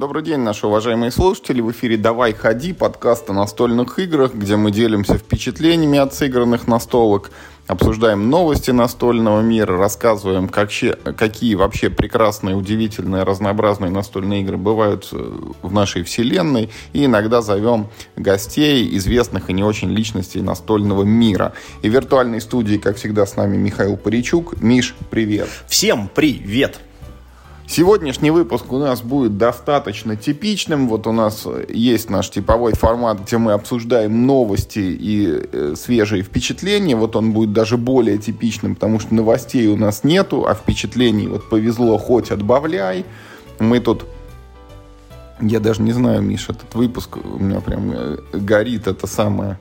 Добрый день, наши уважаемые слушатели. В эфире «Давай, ходи» подкаст о настольных играх, где мы делимся впечатлениями от сыгранных настолок, обсуждаем новости настольного мира, рассказываем, как, какие вообще прекрасные, удивительные, разнообразные настольные игры бывают э, в нашей вселенной, и иногда зовем гостей, известных и не очень личностей настольного мира. И в виртуальной студии, как всегда, с нами Михаил Паричук. Миш, привет! Всем привет! Сегодняшний выпуск у нас будет достаточно типичным. Вот у нас есть наш типовой формат, где мы обсуждаем новости и э, свежие впечатления. Вот он будет даже более типичным, потому что новостей у нас нету, а впечатлений вот повезло хоть отбавляй. Мы тут я даже не знаю, Миша, этот выпуск у меня прям э, горит эта самая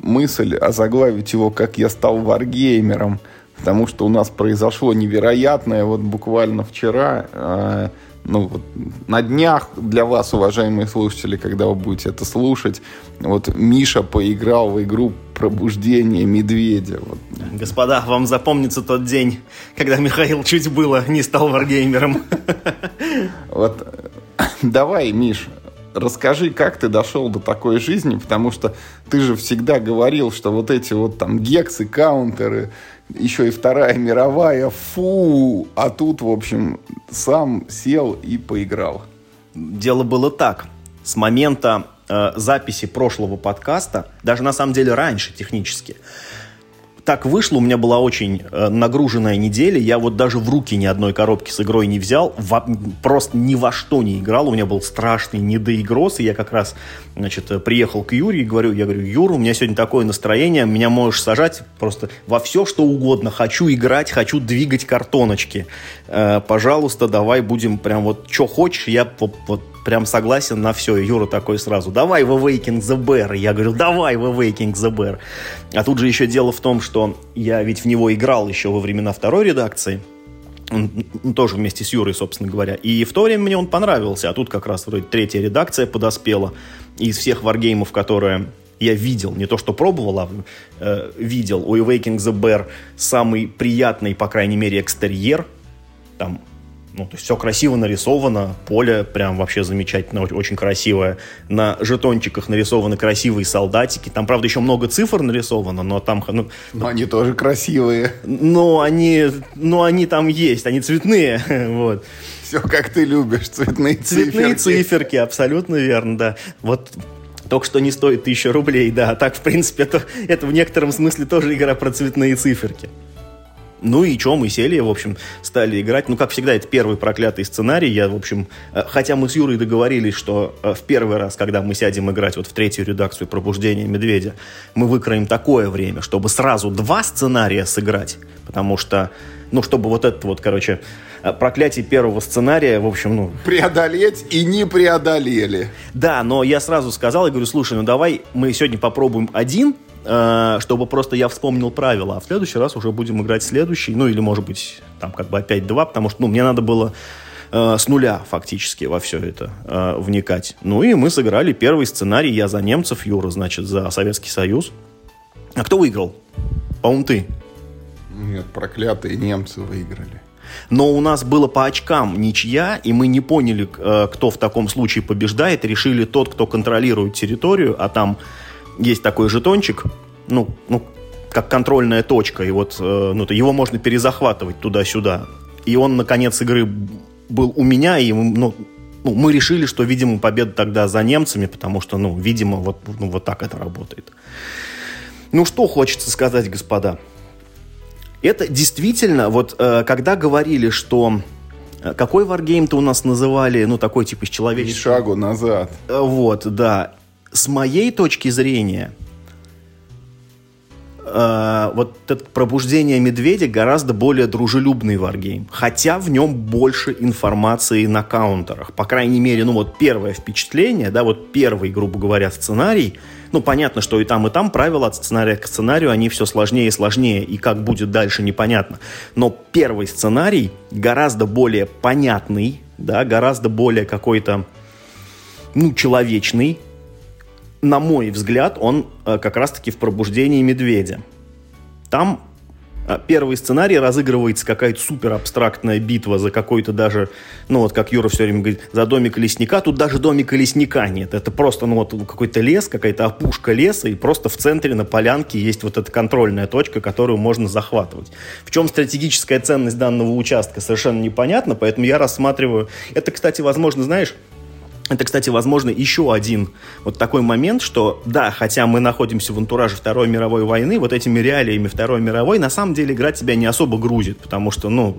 мысль озаглавить его «Как я стал варгеймером» потому что у нас произошло невероятное вот буквально вчера, э, ну вот на днях для вас, уважаемые слушатели, когда вы будете это слушать, вот Миша поиграл в игру «Пробуждение медведя». Вот. Господа, вам запомнится тот день, когда Михаил чуть было не стал варгеймером. Вот давай, Миш, расскажи, как ты дошел до такой жизни, потому что ты же всегда говорил, что вот эти вот там гексы, каунтеры, еще и Вторая мировая, фу, а тут, в общем, сам сел и поиграл. Дело было так. С момента э, записи прошлого подкаста, даже на самом деле раньше технически, так вышло, у меня была очень э, нагруженная неделя, я вот даже в руки ни одной коробки с игрой не взял, во, просто ни во что не играл, у меня был страшный недоигроз, и я как раз, значит, э, приехал к Юре и говорю, я говорю, Юра, у меня сегодня такое настроение, меня можешь сажать просто во все, что угодно, хочу играть, хочу двигать картоночки, э, пожалуйста, давай будем прям вот, что хочешь, я вот прям согласен на все. Юра такой сразу, давай в Awakening the Bear. Я говорю, давай в Awakening the Bear. А тут же еще дело в том, что я ведь в него играл еще во времена второй редакции. Он, тоже вместе с Юрой, собственно говоря. И в то время мне он понравился. А тут как раз вроде третья редакция подоспела. И из всех варгеймов, которые я видел, не то что пробовал, а э, видел, у Awakening the Bear самый приятный, по крайней мере, экстерьер. Там ну, то есть все красиво нарисовано, поле прям вообще замечательно, очень красивое. На жетончиках нарисованы красивые солдатики. Там, правда, еще много цифр нарисовано, но там... Ну, но они тоже красивые. Но они, но они там есть, они цветные, вот. Все как ты любишь, цветные циферки. Цветные циферки, абсолютно верно, да. Вот только что не стоит тысячу рублей, да. Так, в принципе, это, это в некотором смысле тоже игра про цветные циферки. Ну и что, мы сели, в общем, стали играть. Ну, как всегда, это первый проклятый сценарий. Я, в общем, э, хотя мы с Юрой договорились, что э, в первый раз, когда мы сядем играть вот в третью редакцию «Пробуждение медведя», мы выкроем такое время, чтобы сразу два сценария сыграть. Потому что, ну, чтобы вот это вот, короче, э, проклятие первого сценария, в общем, ну... Преодолеть и не преодолели. Да, но я сразу сказал, я говорю, слушай, ну давай мы сегодня попробуем один, чтобы просто я вспомнил правила, а в следующий раз уже будем играть следующий, ну или может быть там как бы опять два, потому что ну, мне надо было э, с нуля фактически во все это э, вникать. Ну и мы сыграли первый сценарий, я за немцев, Юра, значит, за Советский Союз. А кто выиграл? По-моему, ты. Нет, проклятые немцы выиграли. Но у нас было по очкам ничья, и мы не поняли, э, кто в таком случае побеждает. Решили тот, кто контролирует территорию, а там есть такой жетончик, ну, ну, как контрольная точка, и вот э, ну, его можно перезахватывать туда-сюда. И он, на конец игры был у меня, и ну, ну, мы решили, что, видимо, победа тогда за немцами, потому что, ну, видимо, вот, ну, вот так это работает. Ну, что хочется сказать, господа. Это действительно, вот, э, когда говорили, что э, какой варгейм-то у нас называли, ну, такой типа из человеческого... шагу назад. Э, вот, да с моей точки зрения, э, вот это пробуждение медведя гораздо более дружелюбный варгейм. Хотя в нем больше информации на каунтерах. По крайней мере, ну вот первое впечатление, да, вот первый, грубо говоря, сценарий. Ну, понятно, что и там, и там правила от сценария к сценарию, они все сложнее и сложнее, и как будет дальше, непонятно. Но первый сценарий гораздо более понятный, да, гораздо более какой-то, ну, человечный, на мой взгляд, он э, как раз-таки в пробуждении медведя. Там а, первый сценарий разыгрывается какая-то супер абстрактная битва за какой-то даже, ну вот как Юра все время говорит, за домик лесника. Тут даже домика лесника нет. Это просто, ну вот какой-то лес, какая-то опушка леса, и просто в центре на полянке есть вот эта контрольная точка, которую можно захватывать. В чем стратегическая ценность данного участка, совершенно непонятно, поэтому я рассматриваю... Это, кстати, возможно, знаешь, это, кстати, возможно, еще один вот такой момент, что да, хотя мы находимся в антураже Второй мировой войны, вот этими реалиями Второй мировой, на самом деле играть тебя не особо грузит, потому что, ну,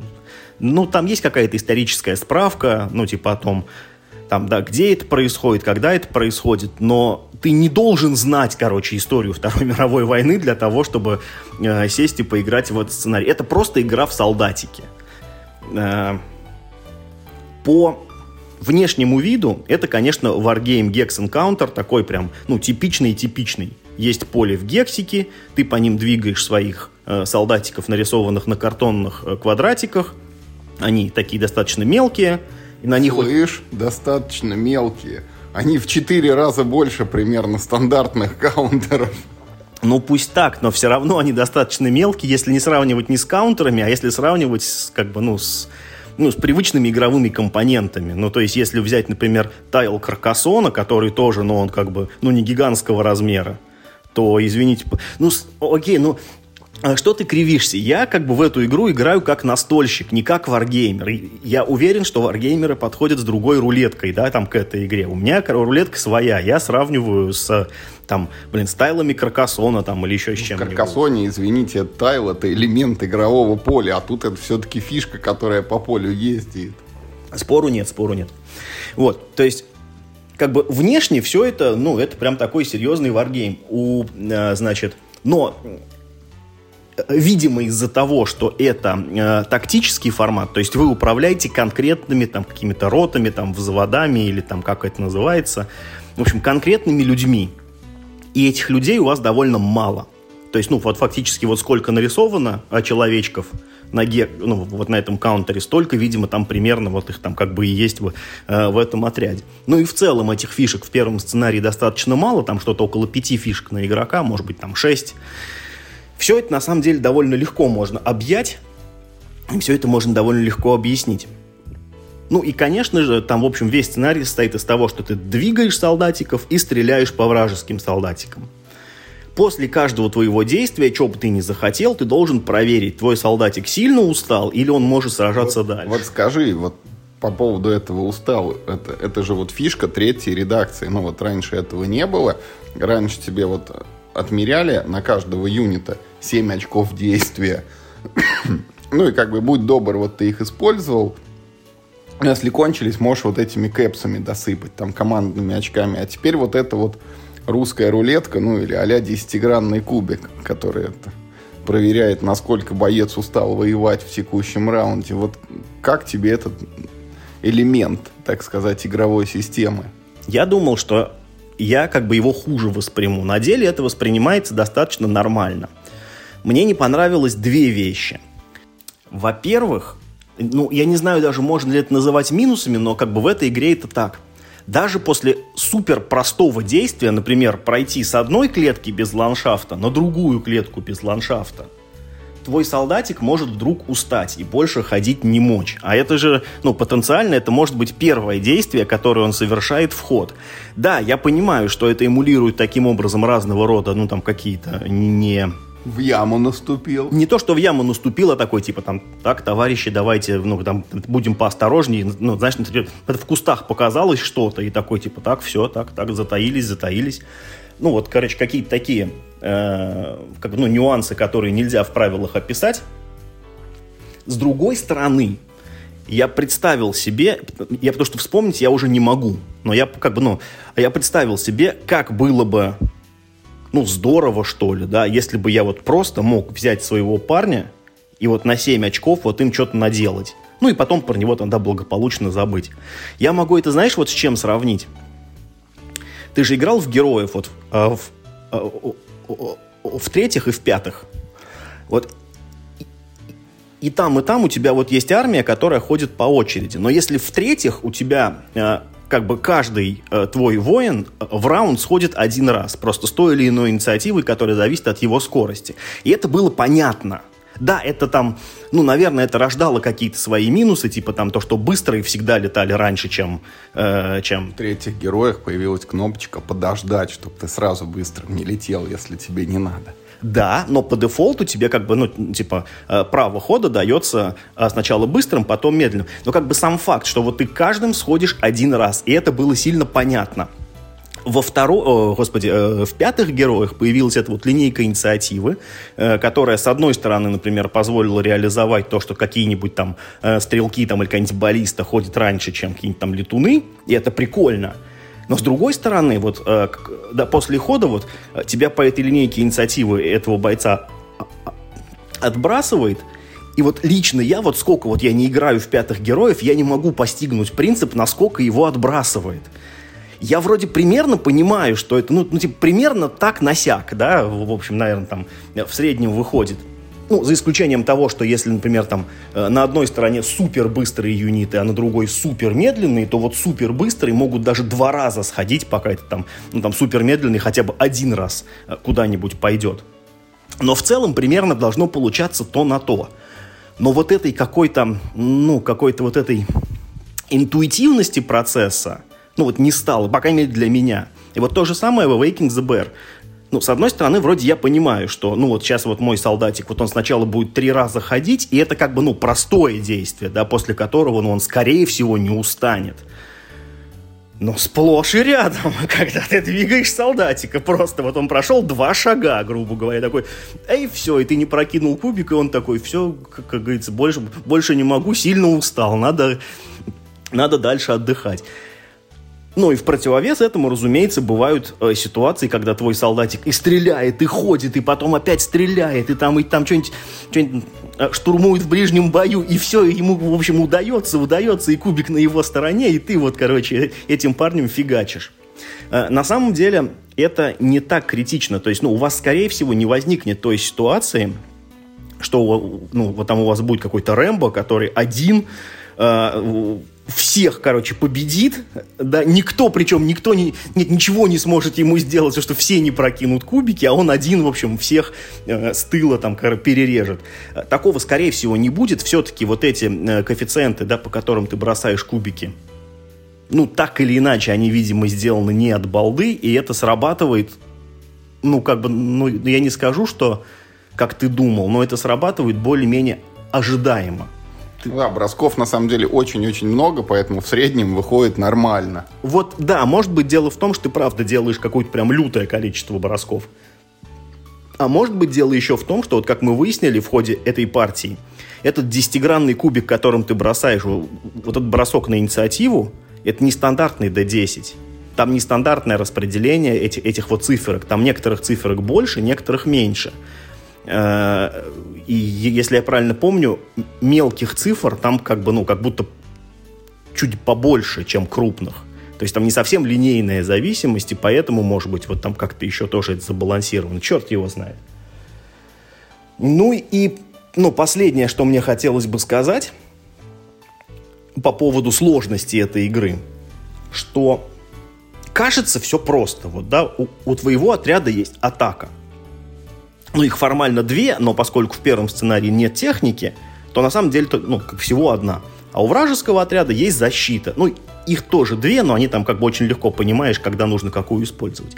ну там есть какая-то историческая справка, ну, типа о том, там, да, где это происходит, когда это происходит, но ты не должен знать, короче, историю Второй мировой войны для того, чтобы э, сесть и поиграть в этот сценарий. Это просто игра в солдатики. Э, по внешнему виду это, конечно, Wargame Gex Encounter, такой прям, ну, типичный-типичный. Есть поле в гексике, ты по ним двигаешь своих э, солдатиков, нарисованных на картонных э, квадратиках. Они такие достаточно мелкие. И на них Слышь, достаточно мелкие. Они в четыре раза больше примерно стандартных каунтеров. Ну, пусть так, но все равно они достаточно мелкие, если не сравнивать не с каунтерами, а если сравнивать с, как бы, ну, с ну, с привычными игровыми компонентами. Ну, то есть, если взять, например, тайл Каркасона, который тоже, ну, он как бы, ну, не гигантского размера, то, извините, ну, окей, ну, что ты кривишься? Я как бы в эту игру играю как настольщик, не как варгеймер. Я уверен, что варгеймеры подходят с другой рулеткой, да, там к этой игре. У меня рулетка своя. Я сравниваю с там, блин, с тайлами Каркасона там или еще с чем-нибудь. В Каркасоне, извините, тайл это элемент игрового поля, а тут это все-таки фишка, которая по полю ездит. Спору нет, спору нет. Вот, то есть как бы внешне все это, ну, это прям такой серьезный варгейм. У, э, значит, но видимо из-за того, что это э, тактический формат, то есть вы управляете конкретными там какими-то ротами, там взводами или там как это называется, в общем конкретными людьми, и этих людей у вас довольно мало. То есть, ну, вот фактически вот сколько нарисовано а, человечков на, ге, ну, вот на этом каунтере, столько, видимо, там примерно вот их там как бы и есть в, э, в этом отряде. Ну и в целом этих фишек в первом сценарии достаточно мало, там что-то около пяти фишек на игрока, может быть, там шесть. Все это на самом деле довольно легко можно объять, и все это можно довольно легко объяснить. Ну и, конечно же, там, в общем, весь сценарий состоит из того, что ты двигаешь солдатиков и стреляешь по вражеским солдатикам. После каждого твоего действия, что бы ты ни захотел, ты должен проверить, твой солдатик сильно устал или он может сражаться вот, дальше. Вот скажи, вот по поводу этого устал, это, это же вот фишка третьей редакции. Ну вот раньше этого не было. Раньше тебе вот отмеряли на каждого юнита 7 очков действия. ну и как бы будь добр, вот ты их использовал, если кончились, можешь вот этими кэпсами досыпать, там, командными очками. А теперь вот это вот русская рулетка, ну, или а-ля десятигранный кубик, который это проверяет, насколько боец устал воевать в текущем раунде. Вот как тебе этот элемент, так сказать, игровой системы? Я думал, что я как бы его хуже восприму. На деле это воспринимается достаточно нормально. Мне не понравилось две вещи. Во-первых, ну, я не знаю даже, можно ли это называть минусами, но как бы в этой игре это так. Даже после супер простого действия, например, пройти с одной клетки без ландшафта на другую клетку без ландшафта, твой солдатик может вдруг устать и больше ходить не мочь. А это же, ну, потенциально это может быть первое действие, которое он совершает в ход. Да, я понимаю, что это эмулирует таким образом разного рода, ну, там, какие-то не в яму наступил. Не то, что в яму наступил, а такой, типа, там, так, товарищи, давайте, ну, там, будем поосторожнее. Ну, знаешь, например, в кустах показалось что-то, и такой, типа, так, все, так, так, затаились, затаились. Ну, вот, короче, какие-то такие, э, как, ну, нюансы, которые нельзя в правилах описать. С другой стороны, я представил себе, я потому что вспомнить я уже не могу, но я как бы, ну, я представил себе, как было бы ну, здорово, что ли, да, если бы я вот просто мог взять своего парня и вот на 7 очков вот им что-то наделать. Ну и потом про него тогда благополучно забыть. Я могу это, знаешь, вот с чем сравнить? Ты же играл в героев вот а, в, а, третьих и в пятых. Вот и, там, и там у тебя вот есть армия, которая ходит по очереди. Но если в третьих у тебя а, как бы каждый э, твой воин э, в раунд сходит один раз, просто с той или иной инициативой, которая зависит от его скорости. И это было понятно. Да, это там, ну, наверное, это рождало какие-то свои минусы, типа там то, что быстрые всегда летали раньше, чем... Э, чем... В третьих героях появилась кнопочка «подождать», чтобы ты сразу быстро не летел, если тебе не надо. Да, но по дефолту тебе как бы, ну, типа, э, право хода дается э, сначала быстрым, потом медленным. Но как бы сам факт, что вот ты каждым сходишь один раз, и это было сильно понятно. Во втором, господи, э, в пятых героях появилась эта вот линейка инициативы, которая, с одной стороны, например, позволила реализовать то, что какие-нибудь там стрелки там или какая-нибудь баллиста ходят раньше, чем какие-нибудь там летуны, и это прикольно. Но с другой стороны, вот э, да, после хода вот э, тебя по этой линейке инициативы этого бойца а, а, отбрасывает, и вот лично я, вот сколько вот я не играю в пятых героев, я не могу постигнуть принцип, насколько его отбрасывает. Я вроде примерно понимаю, что это, ну, ну типа, примерно так насяк, да, в общем, наверное, там в среднем выходит. Ну, за исключением того, что если, например, там э, на одной стороне супер быстрые юниты, а на другой супер медленные, то вот супер быстрые могут даже два раза сходить, пока это там, ну, там супер медленный хотя бы один раз э, куда-нибудь пойдет. Но в целом примерно должно получаться то на то. Но вот этой какой-то, ну, какой-то вот этой интуитивности процесса, ну, вот не стало, по крайней мере, для меня. И вот то же самое в Awakening the Bear ну, с одной стороны, вроде я понимаю, что, ну, вот сейчас вот мой солдатик, вот он сначала будет три раза ходить, и это как бы, ну, простое действие, да, после которого, ну, он, скорее всего, не устанет. Но сплошь и рядом, когда ты двигаешь солдатика, просто вот он прошел два шага, грубо говоря, такой, эй, все, и ты не прокинул кубик, и он такой, все, как, как говорится, больше, больше не могу, сильно устал, надо, надо дальше отдыхать. Ну и в противовес этому, разумеется, бывают э, ситуации, когда твой солдатик и стреляет, и ходит, и потом опять стреляет, и там, и там что-нибудь, что э, штурмует в ближнем бою, и все ему, в общем, удается, удается, и кубик на его стороне, и ты вот, короче, этим парнем фигачишь. Э, на самом деле это не так критично, то есть, ну, у вас, скорее всего, не возникнет той ситуации, что, ну, вот там у вас будет какой-то Рэмбо, который один э, всех, короче, победит, да, никто, причем никто не, нет, ничего не сможет ему сделать, потому что все не прокинут кубики, а он один, в общем, всех э, с тыла там перережет. Такого, скорее всего, не будет. Все-таки вот эти э, коэффициенты, да, по которым ты бросаешь кубики, ну, так или иначе, они, видимо, сделаны не от балды, и это срабатывает, ну, как бы, ну, я не скажу, что как ты думал, но это срабатывает более-менее ожидаемо. Да, бросков на самом деле очень-очень много, поэтому в среднем выходит нормально. Вот, да, может быть дело в том, что ты правда делаешь какое-то прям лютое количество бросков. А может быть дело еще в том, что вот как мы выяснили в ходе этой партии, этот десятигранный кубик, которым ты бросаешь, вот этот бросок на инициативу, это не стандартный D10. Там нестандартное распределение этих, этих вот циферок. Там некоторых циферок больше, некоторых меньше. И если я правильно помню, мелких цифр там как бы, ну, как будто чуть побольше, чем крупных. То есть там не совсем линейная зависимость, и поэтому, может быть, вот там как-то еще тоже это забалансировано. Черт его знает. Ну и, ну, последнее, что мне хотелось бы сказать по поводу сложности этой игры, что кажется все просто. Вот, да, у, у твоего отряда есть атака – ну, их формально две, но поскольку в первом сценарии нет техники, то на самом деле, ну, всего одна. А у вражеского отряда есть защита. Ну, их тоже две, но они там как бы очень легко понимаешь, когда нужно какую использовать.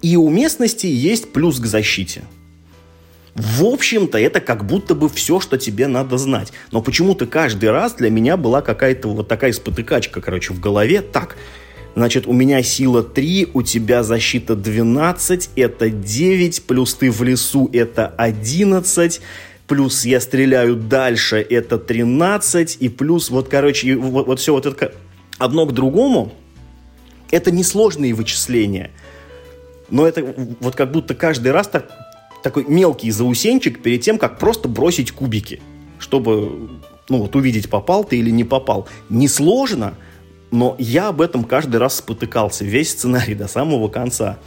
И у местности есть плюс к защите. В общем-то, это как будто бы все, что тебе надо знать. Но почему-то каждый раз для меня была какая-то вот такая спотыкачка, короче, в голове. Так, Значит, у меня сила 3, у тебя защита 12, это 9, плюс ты в лесу, это 11, плюс я стреляю дальше, это 13, и плюс вот, короче, вот, вот все вот это одно к другому, это несложные вычисления. Но это вот как будто каждый раз так, такой мелкий заусенчик перед тем, как просто бросить кубики, чтобы ну, вот увидеть, попал ты или не попал. Несложно, но я об этом каждый раз спотыкался, весь сценарий до самого конца.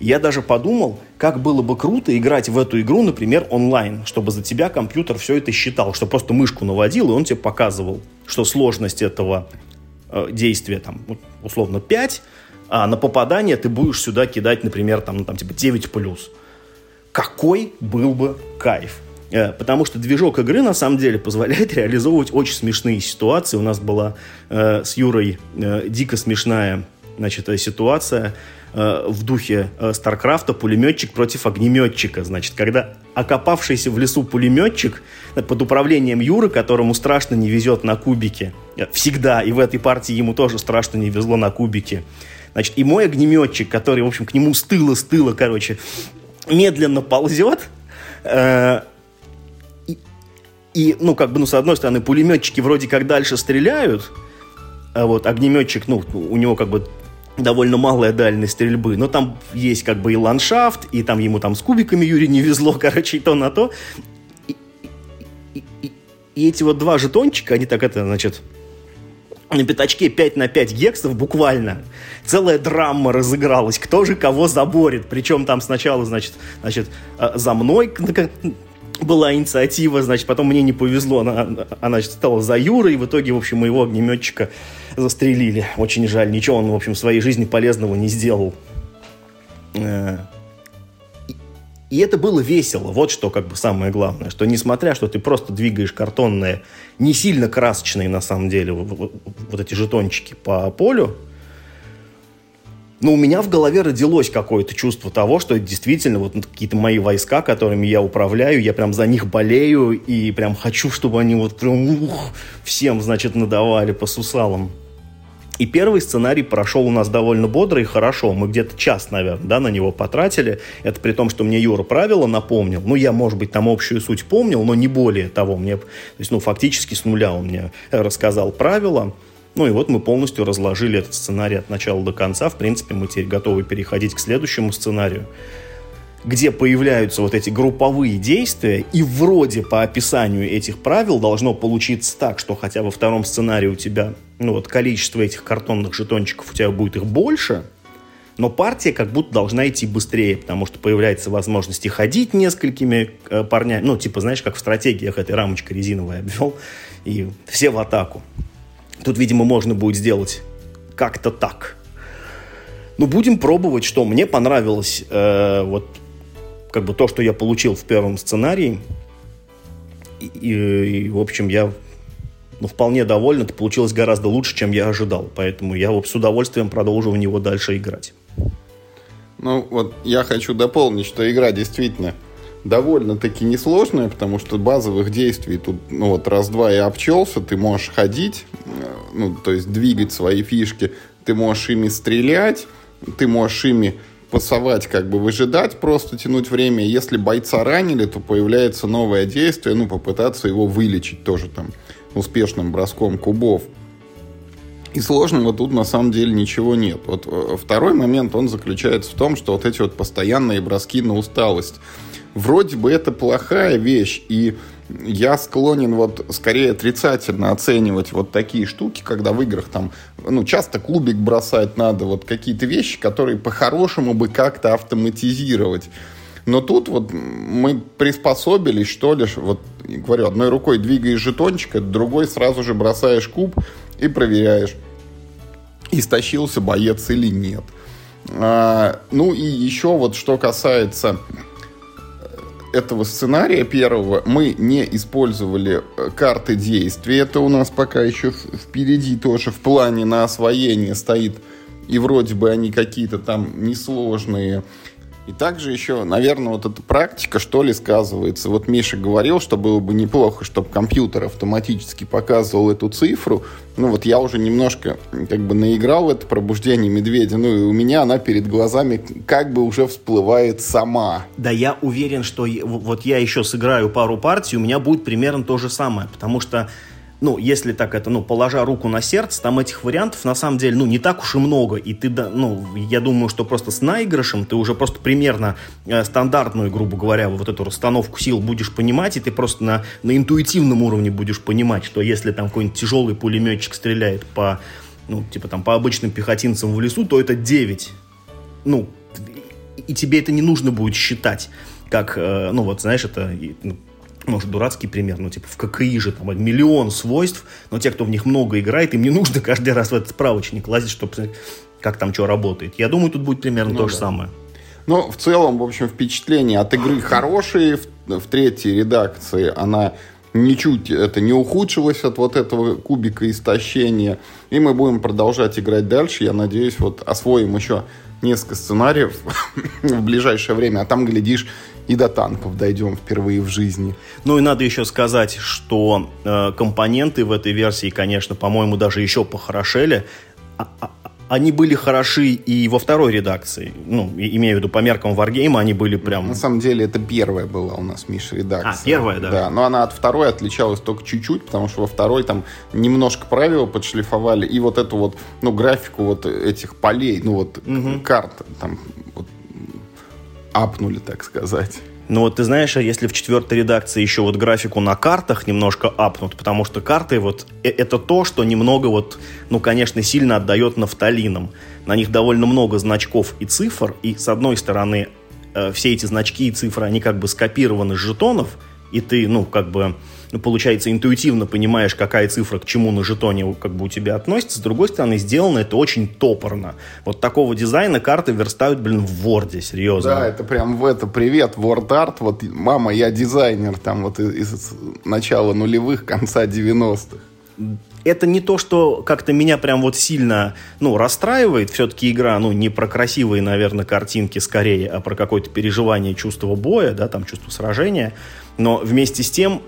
Я даже подумал, как было бы круто играть в эту игру, например, онлайн, чтобы за тебя компьютер все это считал, что просто мышку наводил, и он тебе показывал, что сложность этого э, действия, там, условно, 5, а на попадание ты будешь сюда кидать, например, там, ну, там типа 9+. Какой был бы кайф. Э, потому что движок игры на самом деле позволяет реализовывать очень смешные ситуации. У нас была э, с Юрой э, дико смешная значит, ситуация э, в духе э, Старкрафта пулеметчик против огнеметчика. Значит, когда окопавшийся в лесу пулеметчик э, под управлением Юры, которому страшно не везет на кубике, э, всегда, и в этой партии ему тоже страшно не везло на кубике, Значит, и мой огнеметчик, который, в общем, к нему стыло-стыло, короче, медленно ползет, э, и, ну, как бы, ну, с одной стороны, пулеметчики вроде как дальше стреляют, а вот огнеметчик, ну, у него как бы довольно малая дальность стрельбы, но там есть как бы и ландшафт, и там ему там с кубиками Юрий не везло, короче, и то на то. И, и, и, и эти вот два жетончика, они так это, значит, на пятачке 5 на 5 гексов буквально. Целая драма разыгралась. Кто же кого заборет. Причем там сначала, значит, значит э, за мной была инициатива, значит, потом мне не повезло, она, она стала за Юрой, и в итоге, в общем, моего огнеметчика застрелили. Очень жаль, ничего он, в общем, в своей жизни полезного не сделал. Э, и это было весело. Вот что как бы самое главное, что несмотря, что ты просто двигаешь картонные, не сильно красочные на самом деле, вот, эти жетончики по полю, но у меня в голове родилось какое-то чувство того, что это действительно вот какие-то мои войска, которыми я управляю, я прям за них болею и прям хочу, чтобы они вот прям ух, всем, значит, надавали по сусалам. И первый сценарий прошел у нас довольно бодро и хорошо. Мы где-то час, наверное, да, на него потратили. Это при том, что мне Юра правила напомнил. Ну, я, может быть, там общую суть помнил, но не более того. Мне, то есть, ну, фактически с нуля он мне рассказал правила. Ну и вот мы полностью разложили этот сценарий от начала до конца. В принципе, мы теперь готовы переходить к следующему сценарию, где появляются вот эти групповые действия, и вроде по описанию этих правил должно получиться так, что хотя во втором сценарии у тебя, ну вот количество этих картонных жетончиков у тебя будет их больше, но партия как будто должна идти быстрее, потому что появляется возможность и ходить несколькими э, парнями, ну, типа, знаешь, как в стратегиях этой рамочка резиновая обвел, и все в атаку. Тут, видимо, можно будет сделать как-то так. Ну, будем пробовать, что мне понравилось э, вот как бы то, что я получил в первом сценарии. И, и, и в общем, я ну, вполне доволен. Это получилось гораздо лучше, чем я ожидал. Поэтому я вот, с удовольствием продолжу в него дальше играть. Ну, вот я хочу дополнить, что игра действительно довольно-таки несложная, потому что базовых действий тут, ну вот, раз-два и обчелся, ты можешь ходить, э, ну, то есть двигать свои фишки, ты можешь ими стрелять, ты можешь ими пасовать, как бы выжидать, просто тянуть время. Если бойца ранили, то появляется новое действие, ну, попытаться его вылечить тоже там успешным броском кубов. И сложного тут на самом деле ничего нет. Вот э, второй момент, он заключается в том, что вот эти вот постоянные броски на усталость – вроде бы это плохая вещь, и я склонен вот скорее отрицательно оценивать вот такие штуки, когда в играх там, ну, часто клубик бросать надо, вот какие-то вещи, которые по-хорошему бы как-то автоматизировать. Но тут вот мы приспособились, что ли, вот, говорю, одной рукой двигаешь жетончик, а другой сразу же бросаешь куб и проверяешь, истощился боец или нет. А, ну и еще вот что касается этого сценария первого мы не использовали э, карты действий. Это у нас пока еще впереди тоже в плане на освоение стоит. И вроде бы они какие-то там несложные. И также еще, наверное, вот эта практика, что ли, сказывается. Вот Миша говорил, что было бы неплохо, чтобы компьютер автоматически показывал эту цифру. Ну вот я уже немножко как бы наиграл в это пробуждение медведя. Ну и у меня она перед глазами как бы уже всплывает сама. Да я уверен, что вот я еще сыграю пару партий, у меня будет примерно то же самое. Потому что ну, если так это, ну, положа руку на сердце, там этих вариантов на самом деле, ну, не так уж и много. И ты, ну, я думаю, что просто с наигрышем ты уже просто примерно э, стандартную, грубо говоря, вот эту расстановку сил будешь понимать, и ты просто на, на интуитивном уровне будешь понимать, что если там какой-нибудь тяжелый пулеметчик стреляет по, ну, типа там по обычным пехотинцам в лесу, то это 9. Ну, и тебе это не нужно будет считать как, э, ну вот, знаешь, это ну, может, дурацкий пример, но типа в ККИ же там миллион свойств, но те, кто в них много играет, им не нужно каждый раз в этот справочник лазить, чтобы посмотреть, как там что работает. Я думаю, тут будет примерно ну, то да. же самое. Ну, в целом, в общем, впечатления от игры хорошие. в третьей редакции она ничуть это не ухудшилось от вот этого кубика истощения. И мы будем продолжать играть дальше. Я надеюсь, вот освоим еще несколько сценариев в ближайшее время. А там, глядишь, и до танков дойдем впервые в жизни. Ну и надо еще сказать, что э, компоненты в этой версии, конечно, по-моему, даже еще похорошели. А, а, они были хороши и во второй редакции. Ну, имею в виду по меркам Wargame, они были прям... На самом деле, это первая была у нас, Миша, редакция. А, первая, да? Да, но она от второй отличалась только чуть-чуть, потому что во второй там немножко правила подшлифовали, и вот эту вот, ну, графику вот этих полей, ну, вот угу. карт там вот, апнули, так сказать. Ну вот ты знаешь, а если в четвертой редакции еще вот графику на картах немножко апнут, потому что карты вот э, это то, что немного вот, ну конечно, сильно отдает нафталином. На них довольно много значков и цифр, и с одной стороны э, все эти значки и цифры, они как бы скопированы с жетонов, и ты, ну, как бы ну, получается, интуитивно понимаешь, какая цифра к чему на жетоне как бы у тебя относится. С другой стороны, сделано это очень топорно. Вот такого дизайна карты верстают, блин, в Word, серьезно. Да, это прям в это привет, Word Art. Вот, мама, я дизайнер там вот из, из начала нулевых, конца 90-х это не то, что как-то меня прям вот сильно, ну, расстраивает. Все-таки игра, ну, не про красивые, наверное, картинки скорее, а про какое-то переживание чувство боя, да, там, чувство сражения. Но вместе с тем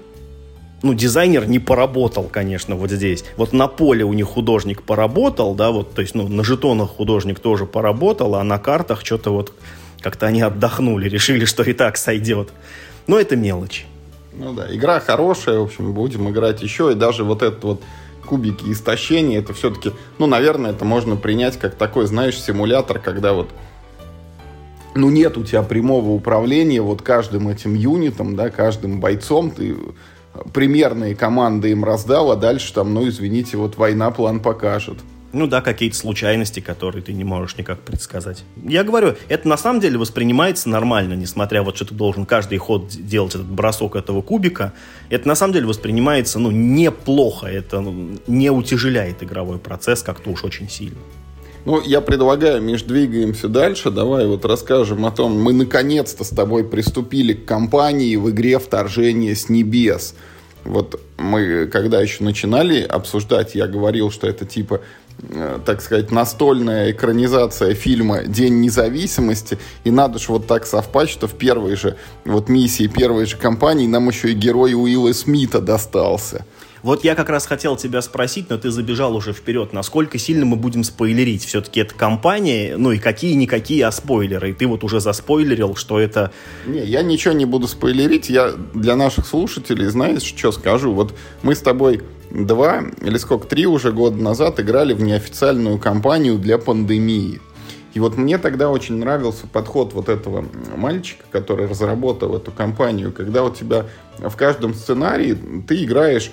ну, дизайнер не поработал, конечно, вот здесь. Вот на поле у них художник поработал, да, вот, то есть, ну, на жетонах художник тоже поработал, а на картах что-то вот как-то они отдохнули, решили, что и так сойдет. Но это мелочь. Ну да, игра хорошая, в общем, будем играть еще, и даже вот этот вот кубики истощения, это все-таки, ну, наверное, это можно принять как такой, знаешь, симулятор, когда вот ну, нет у тебя прямого управления вот каждым этим юнитом, да, каждым бойцом, ты примерные команды им раздал, а дальше там, ну, извините, вот война план покажет. Ну да, какие-то случайности, которые ты не можешь никак предсказать. Я говорю, это на самом деле воспринимается нормально, несмотря вот, что ты должен каждый ход делать этот бросок этого кубика. Это на самом деле воспринимается, ну, неплохо. Это ну, не утяжеляет игровой процесс как-то уж очень сильно. Ну, я предлагаю, Миш, двигаемся дальше. Давай вот расскажем о том, мы наконец-то с тобой приступили к кампании в игре «Вторжение с небес». Вот мы, когда еще начинали обсуждать, я говорил, что это типа э, так сказать, настольная экранизация фильма «День независимости», и надо же вот так совпасть, что в первой же вот миссии первой же компании нам еще и герой Уилла Смита достался. Вот я как раз хотел тебя спросить, но ты забежал уже вперед. Насколько сильно мы будем спойлерить? Все-таки это компания, ну и какие-никакие, а спойлеры. И ты вот уже заспойлерил, что это... Не, я ничего не буду спойлерить. Я для наших слушателей, знаешь, что скажу? Вот мы с тобой два или сколько, три уже года назад играли в неофициальную кампанию для пандемии. И вот мне тогда очень нравился подход вот этого мальчика, который разработал эту компанию, когда у тебя в каждом сценарии ты играешь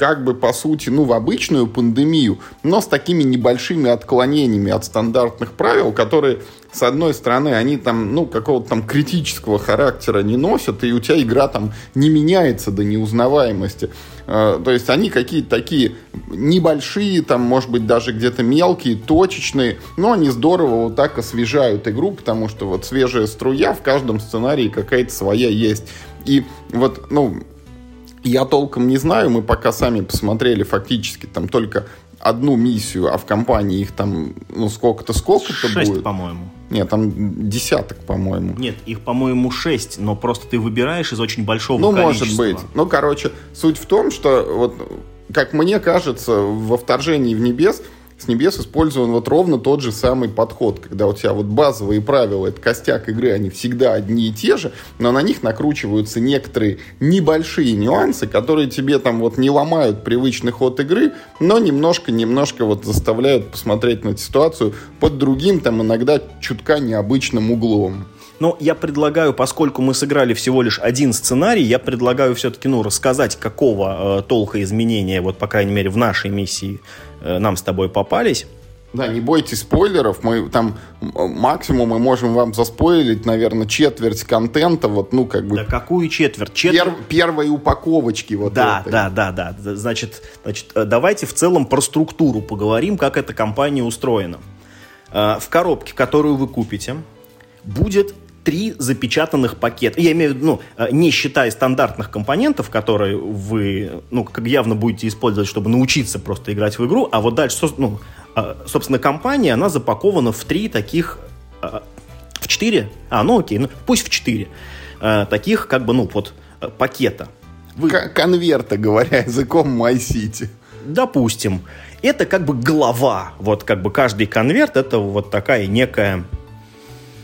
как бы, по сути, ну, в обычную пандемию, но с такими небольшими отклонениями от стандартных правил, которые, с одной стороны, они там, ну, какого-то там критического характера не носят, и у тебя игра там не меняется до неузнаваемости. А, то есть они какие-то такие небольшие, там, может быть, даже где-то мелкие, точечные, но они здорово вот так освежают игру, потому что вот свежая струя в каждом сценарии какая-то своя есть. И вот, ну, я толком не знаю, мы пока сами посмотрели фактически там только одну миссию, а в компании их там, ну, сколько-то, сколько-то шесть, будет. по-моему. Нет, там десяток, по-моему. Нет, их, по-моему, шесть, но просто ты выбираешь из очень большого ну, количества. Ну, может быть. Ну, короче, суть в том, что вот, как мне кажется, во вторжении в небес с небес использован вот ровно тот же самый подход, когда у тебя вот базовые правила, это костяк игры, они всегда одни и те же, но на них накручиваются некоторые небольшие нюансы, которые тебе там вот не ломают привычный ход игры, но немножко-немножко вот заставляют посмотреть на ситуацию под другим там иногда чутка необычным углом. Но я предлагаю, поскольку мы сыграли всего лишь один сценарий, я предлагаю все-таки ну, рассказать, какого э, толка изменения, вот, по крайней мере, в нашей миссии нам с тобой попались. Да, не бойтесь спойлеров. Мы там максимум мы можем вам заспойлить, наверное, четверть контента. Вот, ну, как бы. Да какую четверть? четверть... Пер, первой упаковочки вот да, этой. Да, да, да. Значит, значит, э, давайте в целом про структуру поговорим, как эта компания устроена. Э, в коробке, которую вы купите, будет три запечатанных пакета. Я имею в виду, ну, э, не считая стандартных компонентов, которые вы, ну, как явно будете использовать, чтобы научиться просто играть в игру, а вот дальше, ну, э, собственно, компания, она запакована в три таких, э, в четыре, а, ну окей, ну, пусть в четыре, таких, как бы, ну, вот, пакета. Вы... Конверта, говоря языком MyCity. Допустим. Это как бы глава. Вот как бы каждый конверт это вот такая некая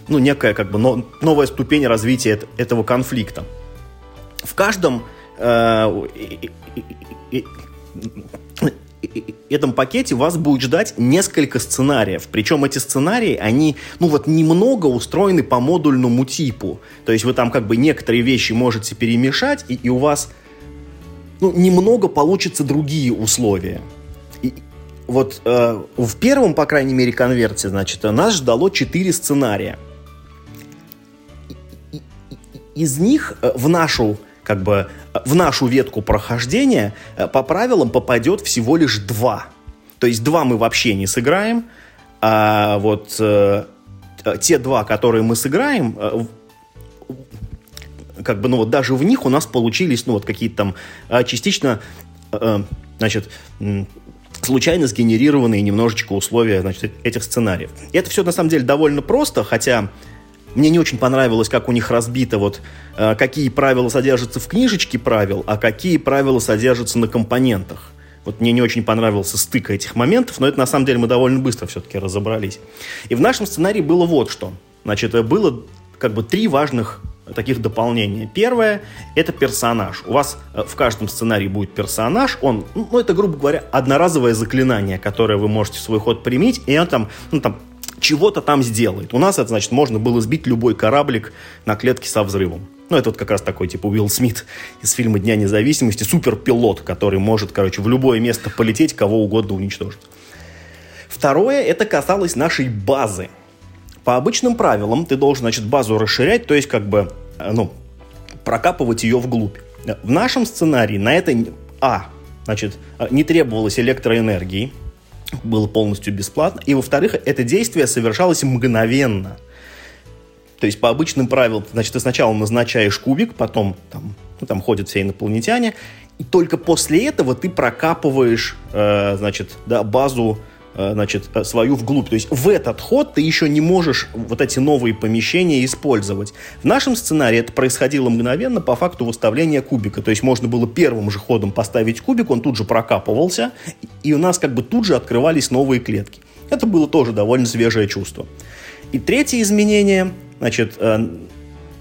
ну, некая как бы но, новая ступень развития этого конфликта. В каждом э, этом пакете вас будет ждать несколько сценариев. Причем эти сценарии, они, ну вот, немного устроены по модульному типу. То есть вы там как бы некоторые вещи можете перемешать, и, и у вас, ну, немного получится другие условия. И, вот э, в первом, по крайней мере, конверте, значит, нас ждало четыре сценария из них э, в нашу как бы э, в нашу ветку прохождения э, по правилам попадет всего лишь два. То есть два мы вообще не сыграем, а вот те два, которые мы сыграем, как бы, ну вот даже в них у нас получились, ну вот какие-то там частично, значит, случайно сгенерированные немножечко условия, значит, этих сценариев. И это все на самом деле довольно просто, хотя мне не очень понравилось, как у них разбито, вот, э, какие правила содержатся в книжечке правил, а какие правила содержатся на компонентах. Вот мне не очень понравился стык этих моментов, но это на самом деле мы довольно быстро все-таки разобрались. И в нашем сценарии было вот что. Значит, э, было как бы три важных таких дополнения. Первое – это персонаж. У вас э, в каждом сценарии будет персонаж. Он, ну, это, грубо говоря, одноразовое заклинание, которое вы можете в свой ход применить, и он там, ну, там чего-то там сделает. У нас это значит, можно было сбить любой кораблик на клетке со взрывом. Ну, это вот как раз такой, типа, Уилл Смит из фильма «Дня независимости», суперпилот, который может, короче, в любое место полететь, кого угодно уничтожить. Второе, это касалось нашей базы. По обычным правилам ты должен, значит, базу расширять, то есть, как бы, э, ну, прокапывать ее вглубь. В нашем сценарии на это, а, значит, э, не требовалось электроэнергии, было полностью бесплатно. И, во-вторых, это действие совершалось мгновенно. То есть по обычным правилам, значит, ты сначала назначаешь кубик, потом там, ну, там ходят все инопланетяне, и только после этого ты прокапываешь, э, значит, да, базу значит, э, свою вглубь. То есть в этот ход ты еще не можешь вот эти новые помещения использовать. В нашем сценарии это происходило мгновенно по факту выставления кубика. То есть можно было первым же ходом поставить кубик, он тут же прокапывался, и у нас как бы тут же открывались новые клетки. Это было тоже довольно свежее чувство. И третье изменение, значит, э,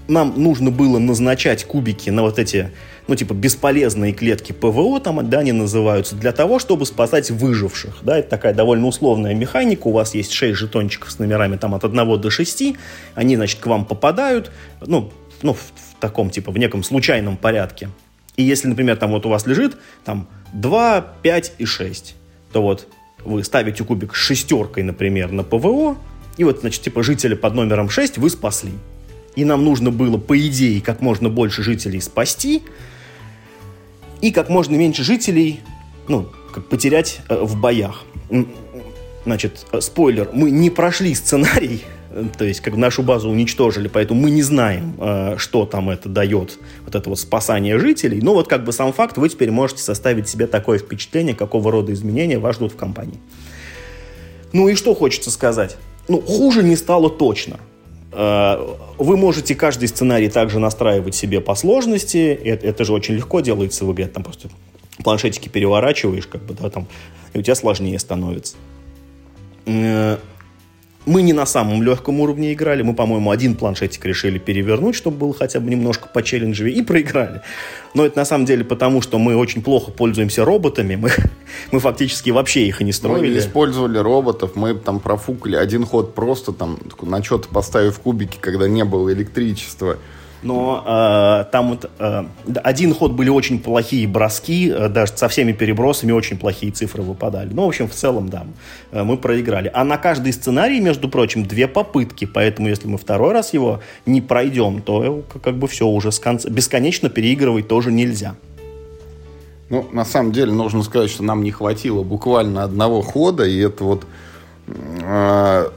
нам нужно было назначать кубики на вот эти ну, типа, бесполезные клетки ПВО, там, да, они называются, для того, чтобы спасать выживших, да, это такая довольно условная механика, у вас есть 6 жетончиков с номерами там от 1 до 6, они, значит, к вам попадают, ну, ну, в, в таком, типа, в неком случайном порядке. И если, например, там вот у вас лежит там 2, 5 и 6, то вот вы ставите кубик с шестеркой, например, на ПВО, и вот, значит, типа, жителя под номером 6 вы спасли. И нам нужно было, по идее, как можно больше жителей спасти, и как можно меньше жителей ну, как потерять э, в боях. Значит, э, спойлер, мы не прошли сценарий, э, то есть как нашу базу уничтожили, поэтому мы не знаем, что там это дает, вот это вот спасание жителей. Но вот как бы сам факт, вы теперь можете составить себе такое впечатление, какого рода изменения вас ждут в компании. Ну и что хочется сказать? Ну, хуже не стало точно. Э, вы можете каждый сценарий также настраивать себе по сложности. Это, это же очень легко делается в игре. Там просто планшетики переворачиваешь, как бы, да, там, и у тебя сложнее становится. Мы не на самом легком уровне играли. Мы, по-моему, один планшетик решили перевернуть, чтобы было хотя бы немножко по челленджевее, и проиграли. Но это на самом деле потому, что мы очень плохо пользуемся роботами. Мы, мы фактически вообще их и не строили. Мы использовали роботов. Мы там профукали один ход просто там на что-то поставив кубики, когда не было электричества но э, там вот, э, один ход были очень плохие броски, э, даже со всеми перебросами очень плохие цифры выпадали. Ну, в общем, в целом, да, э, мы проиграли. А на каждый сценарий, между прочим, две попытки, поэтому если мы второй раз его не пройдем, то э, как бы все уже с конца, бесконечно переигрывать тоже нельзя. Ну, на самом деле, нужно сказать, что нам не хватило буквально одного хода, и это вот... Э,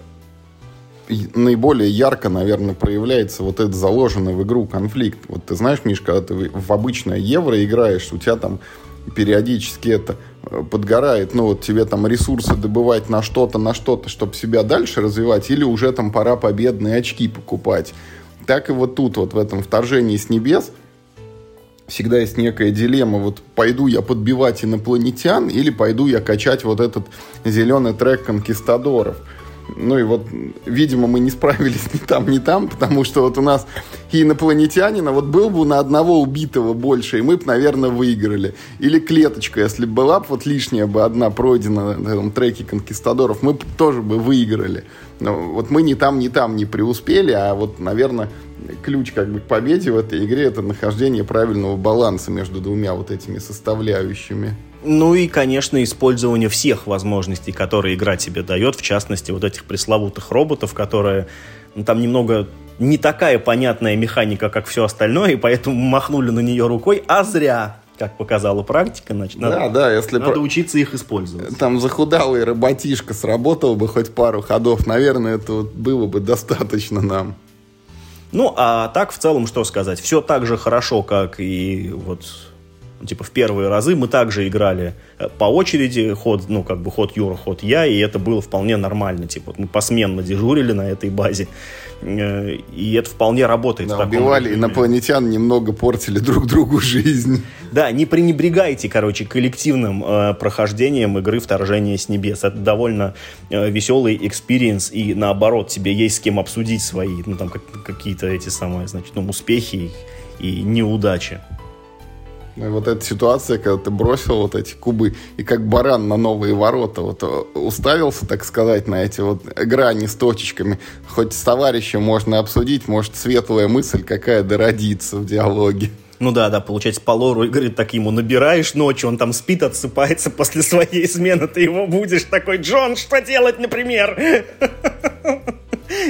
наиболее ярко, наверное, проявляется вот этот заложенный в игру конфликт. Вот ты знаешь, Миш, когда ты в обычное евро играешь, у тебя там периодически это э, подгорает, ну вот тебе там ресурсы добывать на что-то, на что-то, чтобы себя дальше развивать, или уже там пора победные очки покупать. Так и вот тут, вот в этом вторжении с небес, всегда есть некая дилемма, вот пойду я подбивать инопланетян или пойду я качать вот этот зеленый трек конкистадоров. Ну и вот, видимо, мы не справились ни там, ни там, потому что вот у нас и инопланетянина, вот был бы на одного убитого больше, и мы бы, наверное, выиграли. Или клеточка, если бы была бы вот лишняя бы одна пройдена на этом треке конкистадоров, мы бы тоже бы выиграли. Но вот мы ни там, ни там не преуспели, а вот, наверное, ключ как бы к победе в этой игре это нахождение правильного баланса между двумя вот этими составляющими. Ну и, конечно, использование всех возможностей, которые игра тебе дает, в частности, вот этих пресловутых роботов, которые ну, там немного не такая понятная механика, как все остальное, и поэтому махнули на нее рукой, а зря как показала практика, значит, да, надо, да, если надо про... учиться их использовать. Там захудалый работишка сработал бы хоть пару ходов, наверное, это вот было бы достаточно нам. Ну, а так в целом что сказать? Все так же хорошо, как и вот типа в первые разы мы также играли э, по очереди, ход, ну, как бы ход Юра, ход я, и это было вполне нормально, типа, мы посменно дежурили на этой базе, э, и это вполне работает. Да, убивали режиме. инопланетян, немного портили друг другу жизнь. Да, не пренебрегайте, короче, коллективным э, прохождением игры «Вторжение с небес». Это довольно э, веселый experience, и наоборот, тебе есть с кем обсудить свои, ну, там, как, какие-то эти самые, значит, ну, успехи и неудачи. Вот эта ситуация, когда ты бросил вот эти кубы и как баран на новые ворота, вот э, уставился, так сказать, на эти вот грани с точечками. Хоть с товарищем можно обсудить, может, светлая мысль какая зародится в диалоге. Ну да, да, получается, по лору игры так ему набираешь ночью, он там спит, отсыпается после своей смены, ты его будешь такой, Джон, что делать, например?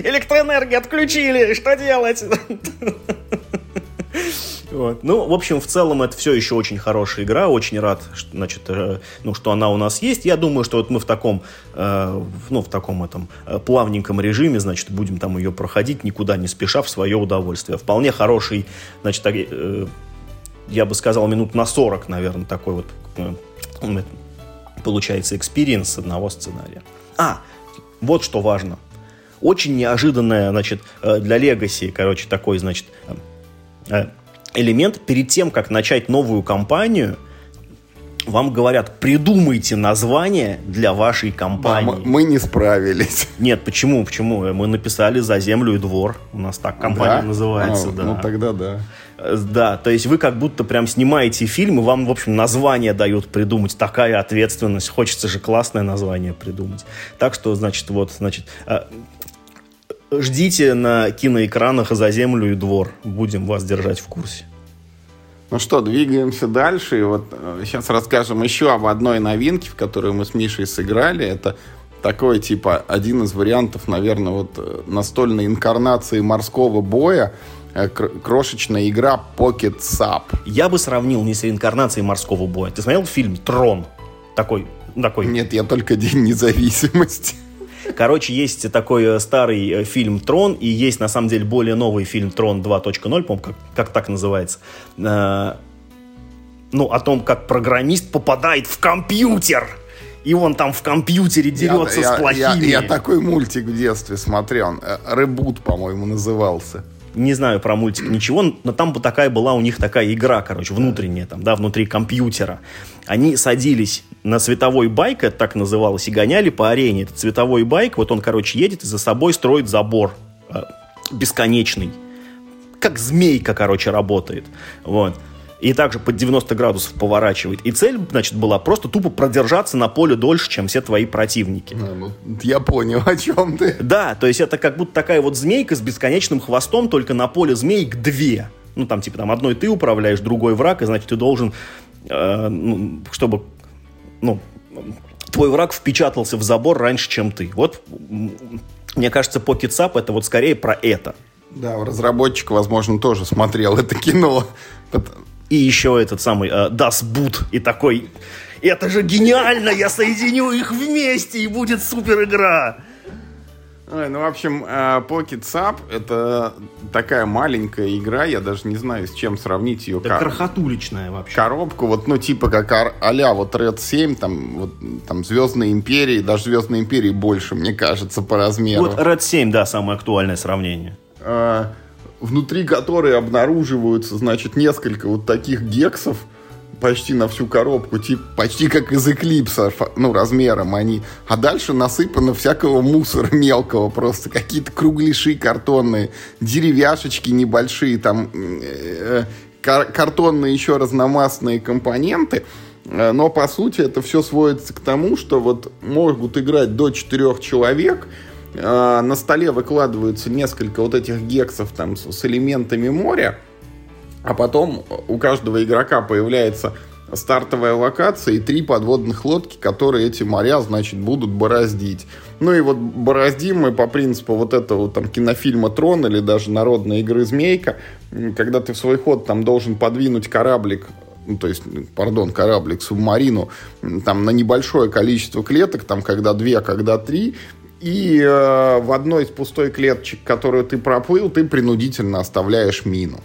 Электроэнергию отключили, что делать? Вот. Ну, в общем, в целом это все еще очень хорошая игра. Очень рад, что, значит, э, ну, что она у нас есть. Я думаю, что вот мы в таком, э, ну, в таком этом э, плавненьком режиме, значит, будем там ее проходить, никуда не спеша, в свое удовольствие. Вполне хороший, значит, э, я бы сказал, минут на 40, наверное, такой вот э, получается experience одного сценария. А, вот что важно. Очень неожиданное, значит, э, для Legacy, короче, такой, значит, э, элемент перед тем, как начать новую кампанию, вам говорят, придумайте название для вашей кампании. Да, мы, не справились. Нет, почему? Почему? Мы написали «За землю и двор». У нас так кампания да? называется, а, да. Ну, тогда да. Э, да, то есть вы как будто прям снимаете фильм, и вам, в общем, название дают придумать. Такая ответственность. Хочется же классное название придумать. Так что, значит, вот, значит, э, ждите на киноэкранах «За землю и двор». Будем вас держать в курсе. Ну что, двигаемся дальше. И вот сейчас э, расскажем еще об одной новинке, в которую мы с Мишей сыграли. Это такой, типа, один из вариантов, наверное, вот э, настольной инкарнации морского боя. Э, крошечная игра Pocket Sap. Я бы сравнил не с реинкарнацией морского боя. Ты смотрел фильм «Трон»? Такой, такой. Нет, я только День независимости. Короче, есть такой э, старый э, фильм «Трон», и есть, на самом деле, более новый фильм «Трон 2.0», по-моему, как, как так называется. Э, ну, о том, как программист попадает в компьютер и он там в компьютере дерется я, с плохими. Я, я, я такой мультик в детстве смотрел. Ребут, по-моему, назывался не знаю про мультик ничего, но там бы такая была у них такая игра, короче, внутренняя, там, да, внутри компьютера. Они садились на световой байк, это так называлось, и гоняли по арене. Этот световой байк, вот он, короче, едет и за собой строит забор э, бесконечный. Как змейка, короче, работает. Вот и также под 90 градусов поворачивает. И цель, значит, была просто тупо продержаться на поле дольше, чем все твои противники. А, ну, я понял, о чем ты. Да, то есть это как будто такая вот змейка с бесконечным хвостом, только на поле змеек две. Ну, там, типа, там одной ты управляешь, другой враг, и, значит, ты должен, э, ну, чтобы, ну, твой враг впечатался в забор раньше, чем ты. Вот, мне кажется, Pocket Sap это вот скорее про это. Да, разработчик, возможно, тоже смотрел это кино. И еще этот самый э, Das Boot. И такой, это же гениально, я соединю их вместе, и будет супер игра. Ой, ну, в общем, э, Pocket Sap это такая маленькая игра, я даже не знаю, с чем сравнить ее. Да кор... крохотуличная вообще. Коробку, вот, ну, типа как а вот Red 7, там, вот, там Звездные Империи, даже Звездные Империи больше, мне кажется, по размеру. Вот Red 7, да, самое актуальное сравнение. А, внутри которой обнаруживаются, значит, несколько вот таких гексов, почти на всю коробку, типа почти как из Эклипса, ну, размером они. А дальше насыпано всякого мусора мелкого, просто какие-то кругляши картонные, деревяшечки небольшие, там э, кар картонные еще разномастные компоненты. Э, но, по сути, это все сводится к тому, что вот могут играть до четырех человек, на столе выкладываются несколько вот этих гексов там с, элементами моря, а потом у каждого игрока появляется стартовая локация и три подводных лодки, которые эти моря, значит, будут бороздить. Ну и вот бороздим мы по принципу вот этого там кинофильма «Трон» или даже народной игры «Змейка», когда ты в свой ход там должен подвинуть кораблик ну, то есть, пардон, кораблик, субмарину, там, на небольшое количество клеток, там, когда две, когда три, и э, в одной из пустой клеточек, которую ты проплыл, ты принудительно оставляешь мину.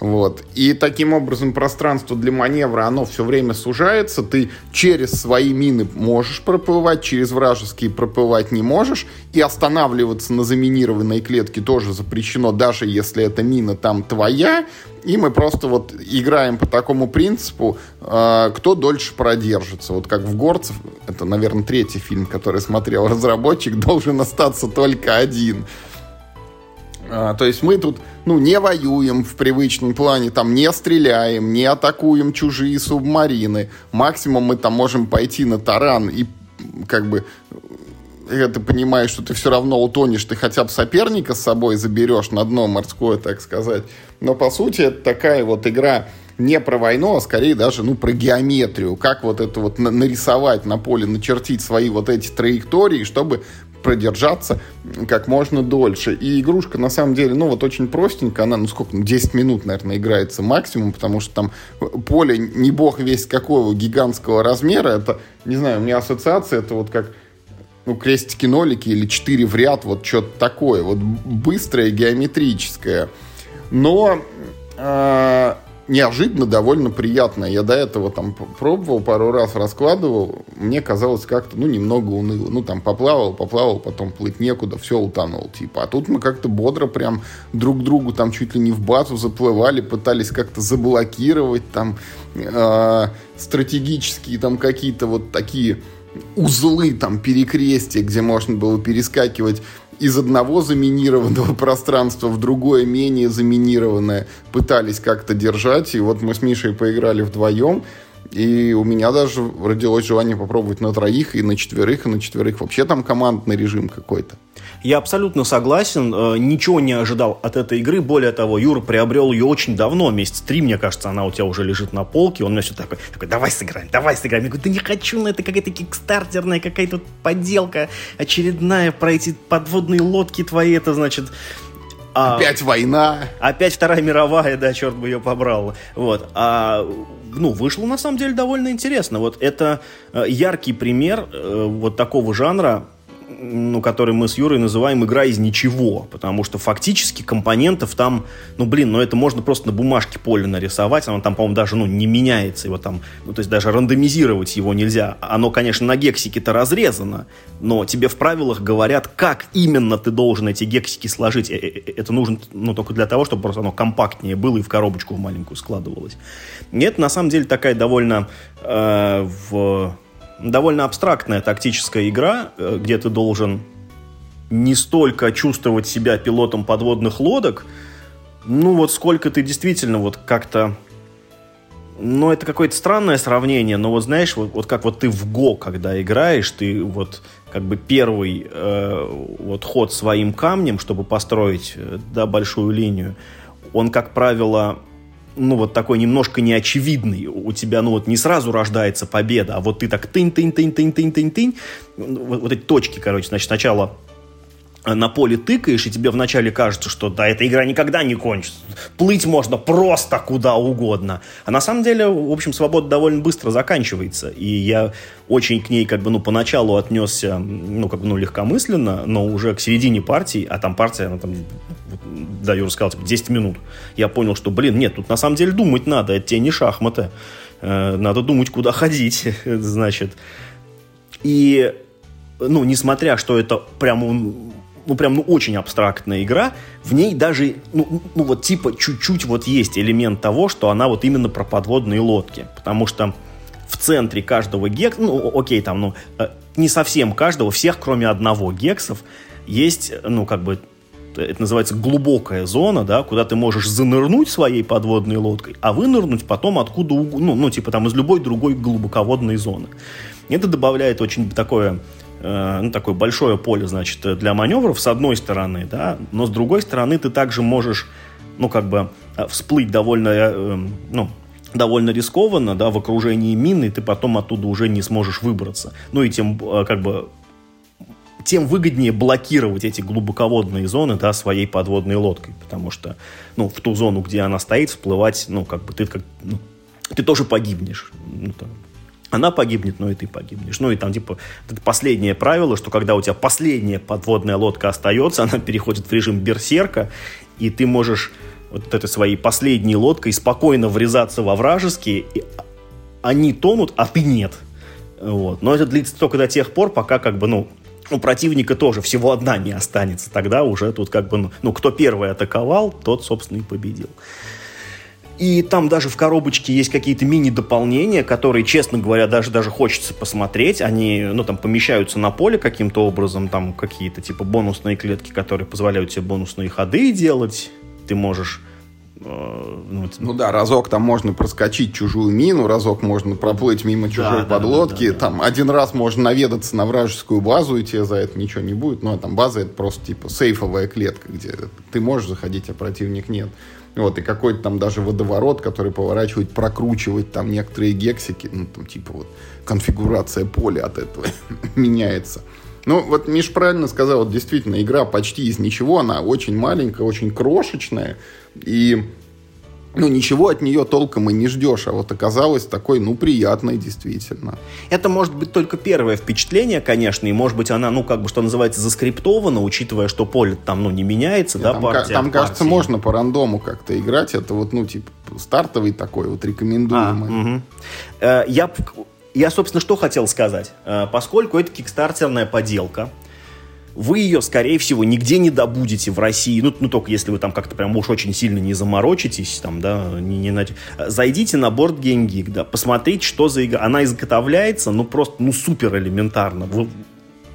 Вот. И таким образом пространство для маневра, оно все время сужается. Ты через свои мины можешь проплывать, через вражеские проплывать не можешь. И останавливаться на заминированной клетке тоже запрещено, даже если эта мина там твоя. И мы просто вот играем по такому принципу, э, кто дольше продержится. Вот как в «Горцев», это, наверное, третий фильм, который смотрел разработчик, должен остаться только один. А, то есть мы тут, ну, не воюем в привычном плане, там, не стреляем, не атакуем чужие субмарины. Максимум мы там можем пойти на таран и как бы ты понимаешь, что ты все равно утонешь, ты хотя бы соперника с собой заберешь на дно морское, так сказать. Но, по сути, это такая вот игра не про войну, а скорее даже, ну, про геометрию. Как вот это вот нарисовать на поле, начертить свои вот эти траектории, чтобы продержаться как можно дольше. И игрушка, на самом деле, ну, вот очень простенькая. Она, ну, сколько, ну, 10 минут, наверное, играется максимум, потому что там поле не бог весь какого гигантского размера. Это, не знаю, у меня ассоциация, это вот как ну, крестики-нолики или 4 в ряд, вот что-то такое. Вот быстрое, геометрическое. Но э, неожиданно довольно приятно. Я до этого там пробовал, пару раз раскладывал. Мне казалось как-то, ну, немного уныло. Ну, там поплавал, поплавал, потом плыть некуда, все утонул, типа. А тут мы как-то бодро прям друг другу там чуть ли не в базу заплывали, пытались как-то заблокировать там э, стратегические там какие-то вот такие узлы, там, перекрестия, где можно было перескакивать из одного заминированного пространства в другое менее заминированное пытались как-то держать. И вот мы с Мишей поиграли вдвоем. И у меня даже родилось желание попробовать на троих, и на четверых, и на четверых. Вообще там командный режим какой-то. Я абсолютно согласен. Э, ничего не ожидал от этой игры. Более того, Юра приобрел ее очень давно. Месяц три, мне кажется, она у тебя уже лежит на полке. Он мне все такой, такой давай сыграем, давай сыграем. Я говорю, да не хочу, но это какая-то кикстартерная, какая-то подделка очередная про эти подводные лодки твои. Это, значит, а, опять война. Опять Вторая мировая, да, черт бы ее побрал. Вот. А ну, вышло на самом деле довольно интересно. Вот это э, яркий пример э, вот такого жанра, ну, который мы с Юрой называем «игра из ничего», потому что фактически компонентов там, ну, блин, ну, это можно просто на бумажке поле нарисовать, оно там, по-моему, даже, ну, не меняется, его там, ну, то есть даже рандомизировать его нельзя. Оно, конечно, на гексике-то разрезано, но тебе в правилах говорят, как именно ты должен эти гексики сложить. Э, э, это нужно, ну, только для того, чтобы просто оно компактнее было и в коробочку маленькую складывалось. Это, на самом деле, такая довольно э, в довольно абстрактная тактическая игра, э, где ты должен не столько чувствовать себя пилотом подводных лодок, ну вот сколько ты действительно вот как-то... Ну, это какое-то странное сравнение, но вот знаешь, вот, вот как вот ты в ГО, когда играешь, ты вот как бы первый э, вот ход своим камнем, чтобы построить э, да, большую линию, он, как правило, ну, вот такой немножко неочевидный. У тебя, ну, вот не сразу рождается победа, а вот ты так тынь-тынь-тынь-тынь-тынь-тынь, вот, вот эти точки, короче, значит, сначала на поле тыкаешь, и тебе вначале кажется, что да, эта игра никогда не кончится. Плыть можно просто куда угодно. А на самом деле, в общем, свобода довольно быстро заканчивается. И я очень к ней как бы, ну, поначалу отнесся, ну, как бы, ну, легкомысленно, но уже к середине партии, а там партия, она там, да, Юра сказал, типа, 10 минут. Я понял, что, блин, нет, тут на самом деле думать надо, это тебе не шахматы. Э, надо думать, куда ходить, значит. И ну, несмотря, что это прям ну, прям, ну, очень абстрактная игра, в ней даже, ну, ну, вот типа чуть-чуть вот есть элемент того, что она вот именно про подводные лодки, потому что в центре каждого гекса, ну, окей, там, ну, э, не совсем каждого, всех, кроме одного гексов, есть, ну, как бы, это называется глубокая зона, да, куда ты можешь занырнуть своей подводной лодкой, а вынырнуть потом откуда, ну, ну, типа там из любой другой глубоководной зоны. Это добавляет очень такое ну, такое большое поле, значит, для маневров с одной стороны, да, но с другой стороны ты также можешь, ну, как бы э, всплыть довольно, э, ну, довольно рискованно, да, в окружении мины, и ты потом оттуда уже не сможешь выбраться. Ну, и тем, как бы, тем выгоднее блокировать эти глубоководные зоны, да, своей подводной лодкой, потому что, ну, в ту зону, где она стоит, всплывать, ну, как бы, ты, как, ну, ты тоже погибнешь. Ну, там, она погибнет, но и ты погибнешь. Ну и там, типа, это последнее правило, что когда у тебя последняя подводная лодка остается, она переходит в режим берсерка, и ты можешь вот этой своей последней лодкой спокойно врезаться во вражеские, и они тонут, а ты нет. Вот. Но это длится только до тех пор, пока как бы, ну, у противника тоже всего одна не останется. Тогда уже тут как бы, ну, ну кто первый атаковал, тот, собственно, и победил. И там даже в коробочке есть какие-то мини-дополнения, которые, честно говоря, даже, даже хочется посмотреть. Они, ну, там, помещаются на поле каким-то образом. Там какие-то, типа, бонусные клетки, которые позволяют тебе бонусные ходы делать. Ты можешь э, ну, ну да, разок там можно проскочить чужую мину, разок можно проплыть мимо чужой да, подлодки, да, да, да, там один раз можно наведаться на вражескую базу, и тебе за это ничего не будет. Ну, а там база это просто типа сейфовая клетка, где ты можешь заходить, а противник нет. Вот, и какой-то там даже водоворот, который поворачивает, прокручивает там некоторые гексики, ну, там, типа вот конфигурация поля от этого меняется. Ну, вот Миш правильно сказал, вот действительно, игра почти из ничего, она очень маленькая, очень крошечная, и ну, ничего от нее толком и не ждешь, а вот оказалось такой, ну, приятной действительно. Это может быть только первое впечатление, конечно, и может быть она, ну, как бы, что называется, заскриптована, учитывая, что поле там, ну, не меняется, Нет, да, там, партия Там, кажется, партии. можно по рандому как-то играть, это вот, ну, типа, стартовый такой вот рекомендуемый. А, угу. я, я, собственно, что хотел сказать. Э, поскольку это кикстартерная поделка, вы ее, скорее всего, нигде не добудете в России, ну, ну только если вы там как-то прям уж очень сильно не заморочитесь, там, да, не, не зайдите на борт Game да, посмотрите, что за игра. Она изготовляется, ну, просто, ну, супер элементарно. Вы,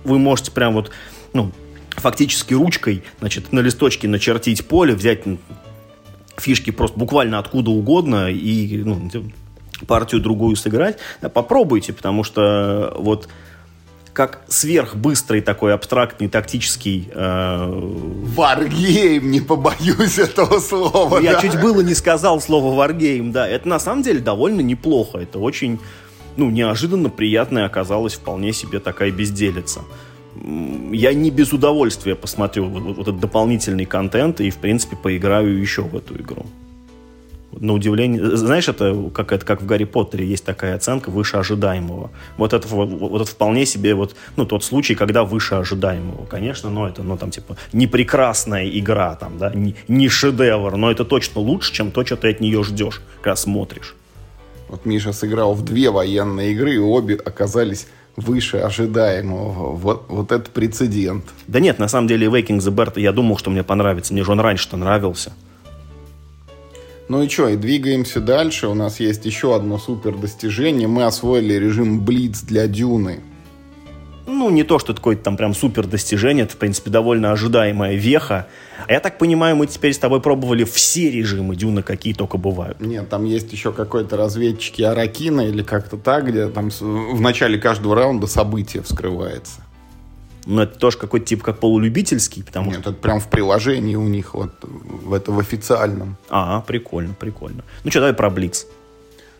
вы можете прям вот, ну, фактически ручкой, значит, на листочке начертить поле, взять фишки просто буквально откуда угодно и, ну, партию другую сыграть. Да, попробуйте, потому что вот как сверхбыстрый такой абстрактный тактический... Варгейм, э... не побоюсь этого слова. Я да. чуть было не сказал слово варгейм, да. Это на самом деле довольно неплохо. Это очень, ну, неожиданно приятная оказалась вполне себе такая безделица. Я не без удовольствия посмотрю вот, вот этот дополнительный контент и, в принципе, поиграю еще в эту игру на удивление... Знаешь, это как, это как в Гарри Поттере есть такая оценка выше ожидаемого. Вот это, вот, вот это вполне себе вот, ну, тот случай, когда выше ожидаемого. Конечно, но это, ну, там, типа, не прекрасная игра, там, да, не, не шедевр, но это точно лучше, чем то, что ты от нее ждешь, когда смотришь. Вот Миша сыграл в две военные игры, и обе оказались выше ожидаемого. Вот, вот это прецедент. Да нет, на самом деле Waking the Bird я думал, что мне понравится. Мне же он раньше-то нравился. Ну и что, и двигаемся дальше. У нас есть еще одно супер достижение. Мы освоили режим Блиц для Дюны. Ну, не то, что это какое-то там прям супер достижение, это, в принципе, довольно ожидаемая веха. А я так понимаю, мы теперь с тобой пробовали все режимы Дюны, какие только бывают. Нет, там есть еще какой-то разведчики Аракина или как-то так, где там в начале каждого раунда событие вскрывается. Но это тоже какой-то тип как полулюбительский, потому Нет, что... это прям в приложении у них, вот в это в официальном. А, прикольно, прикольно. Ну что, давай про Блиц.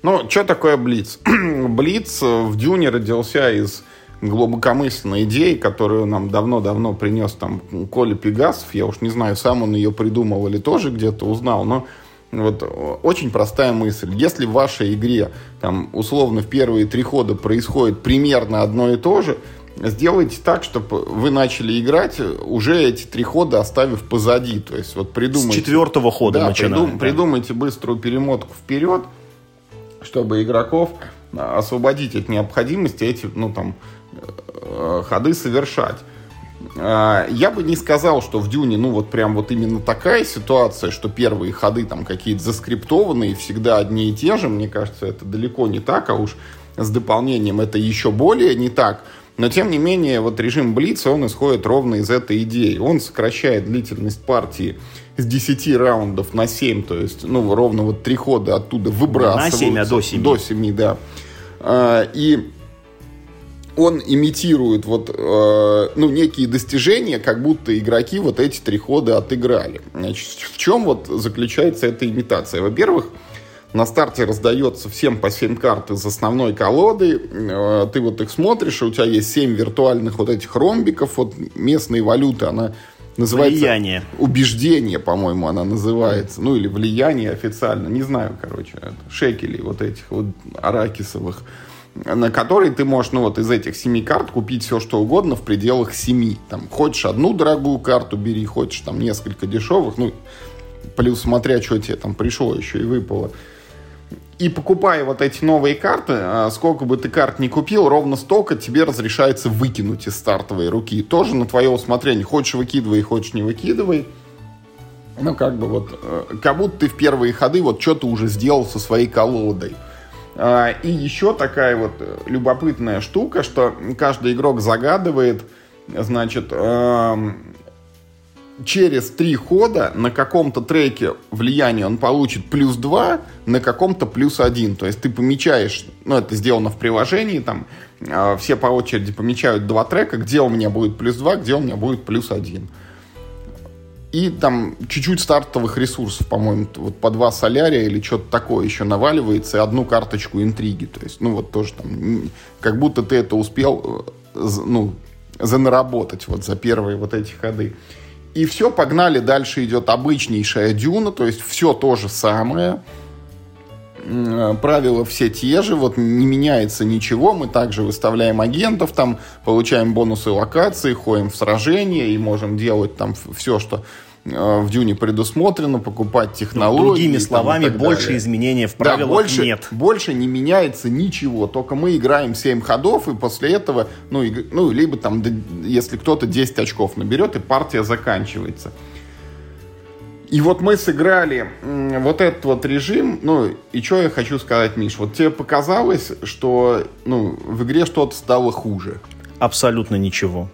Ну, что такое Блиц? Блиц в Дюне родился из глубокомысленной идеей, которую нам давно-давно принес там Коля Пегасов. Я уж не знаю, сам он ее придумал или тоже где-то узнал, но вот очень простая мысль. Если в вашей игре там условно в первые три хода происходит примерно одно и то же, сделайте так, чтобы вы начали играть уже эти три хода оставив позади. То есть вот придумайте... С четвертого хода да, начинаем. Придум, да. Придумайте быструю перемотку вперед, чтобы игроков освободить от необходимости эти, ну там, э, ходы совершать. А, я бы не сказал, что в Дюне, ну, вот прям вот именно такая ситуация, что первые ходы там какие-то заскриптованные, всегда одни и те же. Мне кажется, это далеко не так, а уж с дополнением это еще более не так. Но, тем не менее, вот режим Блица, он исходит ровно из этой идеи. Он сокращает длительность партии с 10 раундов на 7, то есть, ну, ровно вот три хода оттуда выбрасывают. На 7, а до 7. До 7, да. А, и он имитирует вот, э, ну, некие достижения, как будто игроки вот эти три хода отыграли. Значит, в чем вот заключается эта имитация? Во-первых, на старте раздается всем по 7 карт из основной колоды. Э, ты вот их смотришь, и у тебя есть 7 виртуальных вот этих ромбиков. Вот местной валюты, она называется... Влияние. Убеждение, по-моему, она называется. Ну, или влияние официально. Не знаю, короче. Шекелей вот этих вот аракисовых на который ты можешь, ну вот из этих семи карт купить все, что угодно в пределах семи. Там, хочешь одну дорогую карту бери, хочешь там несколько дешевых, ну, плюс смотря, что тебе там пришло еще и выпало. И покупая вот эти новые карты, а, сколько бы ты карт не купил, ровно столько тебе разрешается выкинуть из стартовой руки. Тоже на твое усмотрение. Хочешь выкидывай, хочешь не выкидывай. Ну, как бы вот, э, как будто ты в первые ходы вот что-то уже сделал со своей колодой. А, и еще такая вот э, любопытная штука, что каждый игрок загадывает, значит, эм, через три хода на каком-то треке влияние он получит плюс 2, на каком-то плюс 1. То есть ты помечаешь, ну это сделано в приложении, там э, все по очереди помечают два трека, где у меня будет плюс 2, где у меня будет плюс 1 и там чуть-чуть стартовых ресурсов, по-моему, вот по два солярия или что-то такое еще наваливается, и одну карточку интриги. То есть, ну вот тоже там, как будто ты это успел, э, ну, занаработать вот за первые вот эти ходы. И все, погнали, дальше идет обычнейшая дюна, то есть все то же самое. Э, правила все те же, вот не меняется ничего, мы также выставляем агентов, там получаем бонусы локации, ходим в сражения и можем делать там все, что в Дюне предусмотрено, покупать технологии. Другими словами, больше далее. изменений в правилах да, больше, нет. Больше не меняется ничего, только мы играем 7 ходов, и после этого, ну, и, ну либо там, если кто-то 10 очков наберет, и партия заканчивается. И вот мы сыграли вот этот вот режим, ну, и что я хочу сказать, Миш, вот тебе показалось, что, ну, в игре что-то стало хуже? Абсолютно ничего.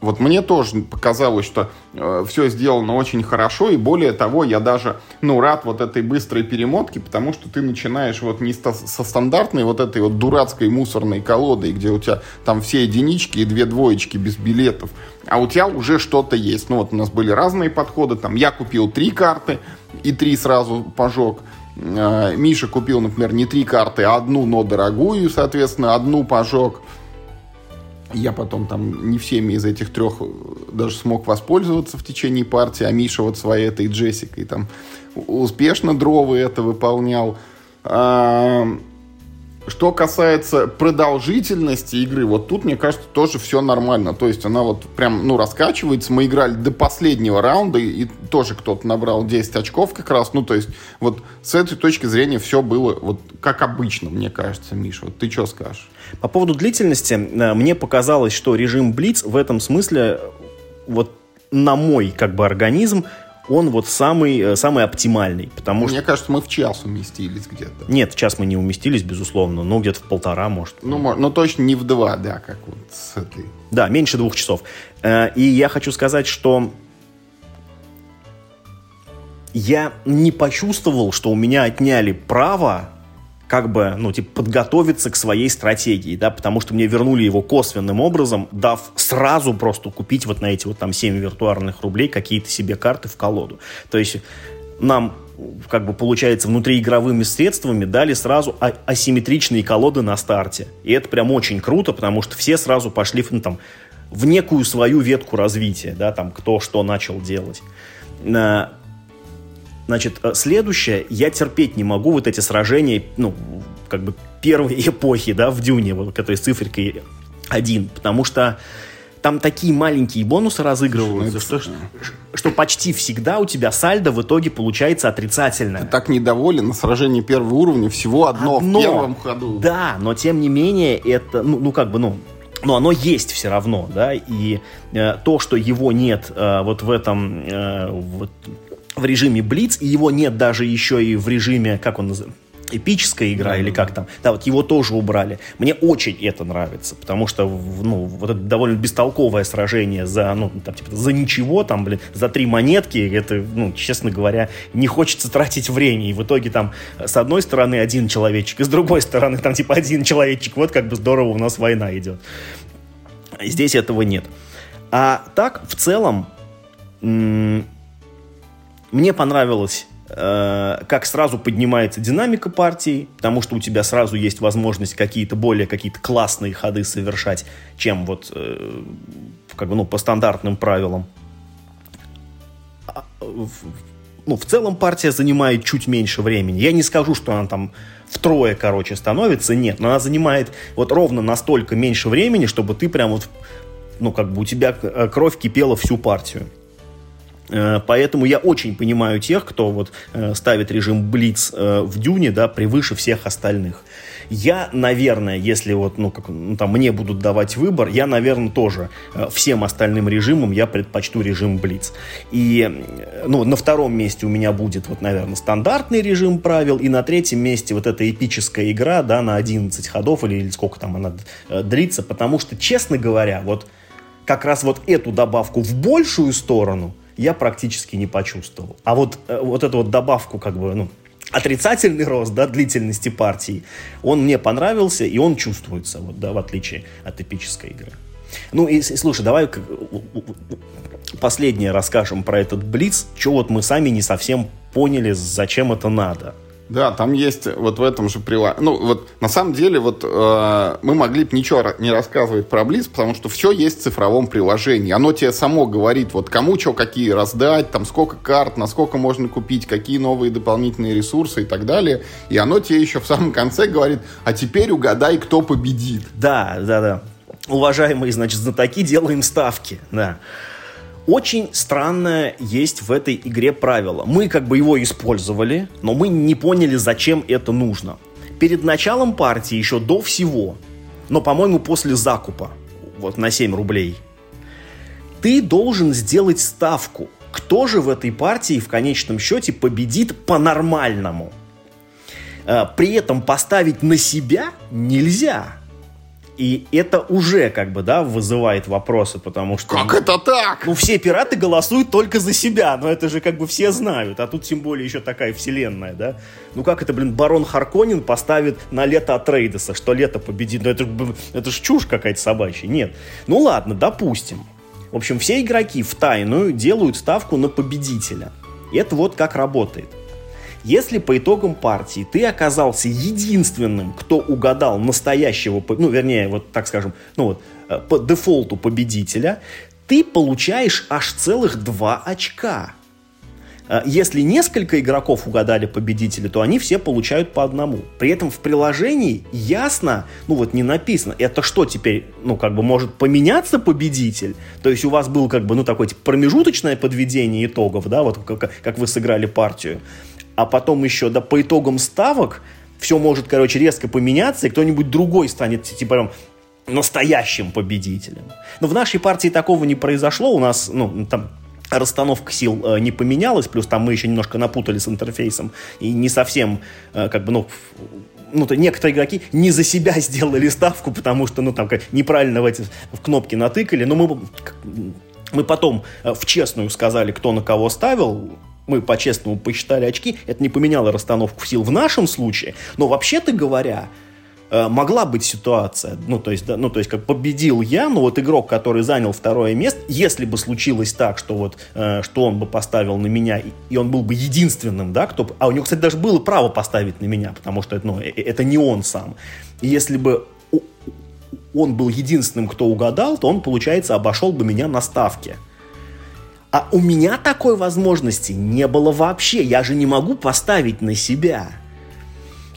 Вот мне тоже показалось, что э, все сделано очень хорошо, и более того, я даже, ну, рад вот этой быстрой перемотке, потому что ты начинаешь вот не со, со стандартной вот этой вот дурацкой мусорной колодой, где у тебя там все единички и две двоечки без билетов, а у тебя уже что-то есть. Ну, вот у нас были разные подходы, там, я купил три карты и три сразу пожег, э, Миша купил, например, не три карты, а одну, но дорогую, соответственно, одну пожег, я потом там не всеми из этих трех даже смог воспользоваться в течение партии, а Миша вот своей этой Джессикой там успешно дровы это выполнял. А, что касается продолжительности игры, вот тут, мне кажется, тоже все нормально. То есть она вот прям, ну, раскачивается. Мы играли до последнего раунда, и тоже кто-то набрал 10 очков как раз. Ну, то есть вот с этой точки зрения все было вот как обычно, мне кажется, Миша. Вот ты что скажешь? По поводу длительности, э, мне показалось, что режим Блиц в этом смысле, вот на мой как бы организм, он вот самый, э, самый оптимальный. Потому Мне что... кажется, мы в час уместились где-то. Нет, в час мы не уместились, безусловно, но где-то в полтора, может. Ну, но ну, точно не в два, да, как вот с этой. Да, меньше двух часов. Э, и я хочу сказать, что я не почувствовал, что у меня отняли право как бы, ну, типа, подготовиться к своей стратегии, да, потому что мне вернули его косвенным образом, дав сразу просто купить вот на эти вот там 7 виртуальных рублей какие-то себе карты в колоду. То есть нам как бы получается, внутриигровыми средствами дали сразу а- асимметричные колоды на старте. И это прям очень круто, потому что все сразу пошли ну, там, в некую свою ветку развития, да, там, кто что начал делать. Значит, э, следующее, я терпеть не могу вот эти сражения, ну, как бы первой эпохи, да, в Дюне, вот, которые с циферкой один, потому что там такие маленькие бонусы разыгрываются, что, что, что почти всегда у тебя сальдо в итоге получается отрицательное. Ты так недоволен на сражении первого уровня, всего одно, одно в первом ходу. Да, но тем не менее это, ну, ну как бы, ну, но оно есть все равно, да, и э, то, что его нет э, вот в этом, э, вот, в режиме Блиц, и его нет даже еще и в режиме, как он называется, эпическая игра mm-hmm. или как там. Да, вот его тоже убрали. Мне очень это нравится, потому что, ну, вот это довольно бестолковое сражение за, ну, там, типа, за ничего, там, блин, за три монетки, это, ну, честно говоря, не хочется тратить время. И в итоге там с одной стороны один человечек, и с другой стороны там, типа, один человечек. Вот как бы здорово у нас война идет. Здесь этого нет. А так, в целом, м- мне понравилось Э, как сразу поднимается динамика партии, потому что у тебя сразу есть возможность какие-то более какие-то классные ходы совершать, чем вот э, как бы, ну, по стандартным правилам. А, ну, в целом партия занимает чуть меньше времени. Я не скажу, что она там втрое, короче, становится, нет, но она занимает вот ровно настолько меньше времени, чтобы ты прям вот, ну, как бы у тебя э, кровь кипела всю партию. Э, поэтому я очень понимаю тех, кто вот э, ставит режим Блиц э, в Дюне, да, превыше всех остальных. Я, наверное, если вот, ну, как, ну, там, мне будут давать выбор, я, наверное, тоже всем остальным режимам я предпочту режим Блиц. И, ну, на втором месте у меня будет, вот, наверное, стандартный режим правил, и на третьем месте вот эта эпическая игра, да, на 11 ходов, или, или сколько там она длится, потому что, честно говоря, вот как раз вот эту добавку в большую сторону – я практически не почувствовал. А вот, э, вот эту вот добавку, как бы, ну, отрицательный рост, да, длительности партии, он мне понравился, и он чувствуется, вот, да, в отличие от эпической игры. Ну и слушай, давай последнее расскажем про этот Блиц, что вот мы сами не совсем поняли, зачем это надо. Да, там есть вот в этом же приложении. Ну, вот на самом деле, вот э, мы могли бы ничего не рассказывать про Близ, потому что все есть в цифровом приложении. Оно тебе само говорит, вот кому что какие раздать, там сколько карт, насколько можно купить, какие новые дополнительные ресурсы и так далее. И оно тебе еще в самом конце говорит, а теперь угадай, кто победит. Да, да, да. Уважаемые, значит, знатоки, делаем ставки, да. Очень странное есть в этой игре правило. Мы как бы его использовали, но мы не поняли, зачем это нужно. Перед началом партии, еще до всего, но, по-моему, после закупа, вот на 7 рублей, ты должен сделать ставку, кто же в этой партии в конечном счете победит по-нормальному. Э, при этом поставить на себя нельзя. И это уже, как бы, да, вызывает вопросы, потому что... Как это так? Ну, все пираты голосуют только за себя, но это же, как бы, все знают. А тут, тем более, еще такая вселенная, да? Ну, как это, блин, барон Харконин поставит на лето Атрейдеса, что лето победит? Ну, это, это ж чушь какая-то собачья. Нет. Ну, ладно, допустим. В общем, все игроки в тайную делают ставку на победителя. И это вот как работает. Если по итогам партии ты оказался единственным, кто угадал настоящего, ну, вернее, вот так скажем, ну вот, э, по дефолту победителя, ты получаешь аж целых два очка. Э, если несколько игроков угадали победителя, то они все получают по одному. При этом в приложении ясно, ну вот не написано, это что теперь, ну как бы может поменяться победитель? То есть у вас был как бы, ну такое типа, промежуточное подведение итогов, да, вот как, как вы сыграли партию а потом еще, да, по итогам ставок все может, короче, резко поменяться, и кто-нибудь другой станет, типа, прям, настоящим победителем. Но в нашей партии такого не произошло, у нас, ну, там, расстановка сил э, не поменялась, плюс там мы еще немножко напутали с интерфейсом, и не совсем, э, как бы, ну, ну, то некоторые игроки не за себя сделали ставку, потому что, ну, там, как, неправильно в эти в кнопки натыкали, но мы, мы потом э, в честную сказали, кто на кого ставил, мы по-честному посчитали очки, это не поменяло расстановку сил в нашем случае, но вообще-то говоря, э, могла быть ситуация, ну то есть, да, ну то есть как победил я, но вот игрок, который занял второе место, если бы случилось так, что вот э, что он бы поставил на меня и он был бы единственным, да, кто, а у него, кстати, даже было право поставить на меня, потому что ну, э, это не он сам. И если бы он был единственным, кто угадал, то он, получается, обошел бы меня на ставке. А у меня такой возможности не было вообще. Я же не могу поставить на себя.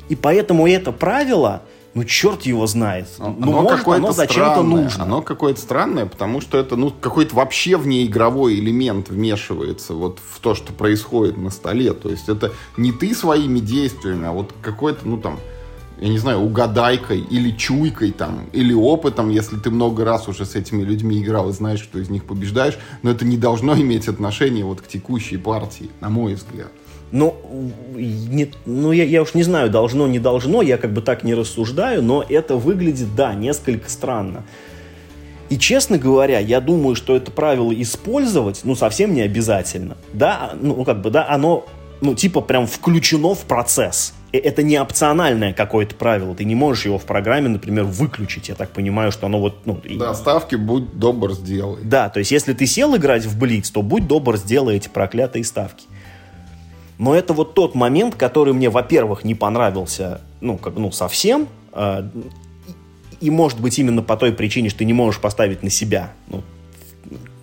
И поэтому это правило, ну, черт его знает. Ну, оно может, оно зачем-то нужно. Оно какое-то странное, потому что это, ну, какой-то вообще внеигровой элемент вмешивается вот в то, что происходит на столе. То есть это не ты своими действиями, а вот какой-то, ну, там, я не знаю, угадайкой или чуйкой там, или опытом, если ты много раз уже с этими людьми играл и знаешь, что из них побеждаешь, но это не должно иметь отношение вот к текущей партии, на мой взгляд. Ну, не, ну я, я уж не знаю, должно, не должно, я как бы так не рассуждаю, но это выглядит, да, несколько странно. И, честно говоря, я думаю, что это правило использовать, ну, совсем не обязательно. Да, ну, как бы, да, оно, ну, типа, прям включено в процесс. Э, это не опциональное какое-то правило. Ты не можешь его в программе, например, выключить. Я так понимаю, что оно вот... Ну, да, ставки будь добр сделай. Да, то есть если ты сел играть в Блиц, то будь добр сделай эти проклятые ставки. Но это вот тот момент, который мне, во-первых, не понравился, ну, как, ну, совсем, э, и, может быть, именно по той причине, что ты не можешь поставить на себя. Ну,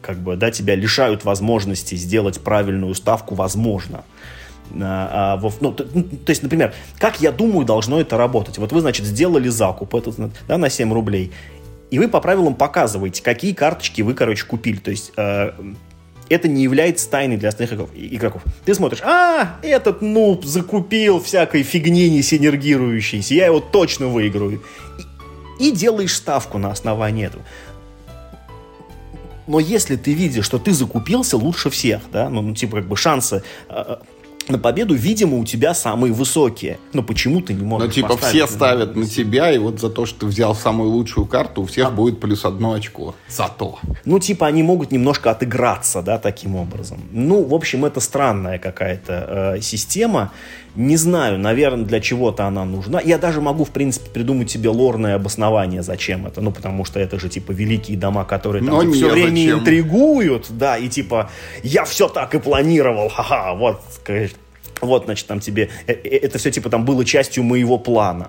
как бы, да, тебя лишают возможности сделать правильную ставку, возможно. А, ну, то, ну, то есть, например, как я думаю, должно это работать? Вот вы, значит, сделали закуп этот, да, на 7 рублей, и вы по правилам показываете, какие карточки вы, короче, купили. То есть э, это не является тайной для остальных игроков. Ты смотришь, а, этот нуб закупил всякой фигни не синергирующейся, я его точно выиграю. И, и делаешь ставку на основании этого. Но если ты видишь, что ты закупился лучше всех, да, ну, ну типа, как бы шансы э, на победу, видимо, у тебя самые высокие. Но почему ты не можешь Ну, типа, все ставят на тебя, и вот за то, что ты взял самую лучшую карту, у всех а... будет плюс одно очко. Зато. Ну, типа, они могут немножко отыграться, да, таким образом. Ну, в общем, это странная какая-то э, система. Не знаю, наверное, для чего-то она нужна. Я даже могу, в принципе, придумать себе лорное обоснование, зачем это. Ну, потому что это же, типа, великие дома, которые там типа, все время зачем. интригуют, да, и, типа, я все так и планировал, ха-ха, вот, вот, значит, там тебе, э, э, это все, типа, там было частью моего плана.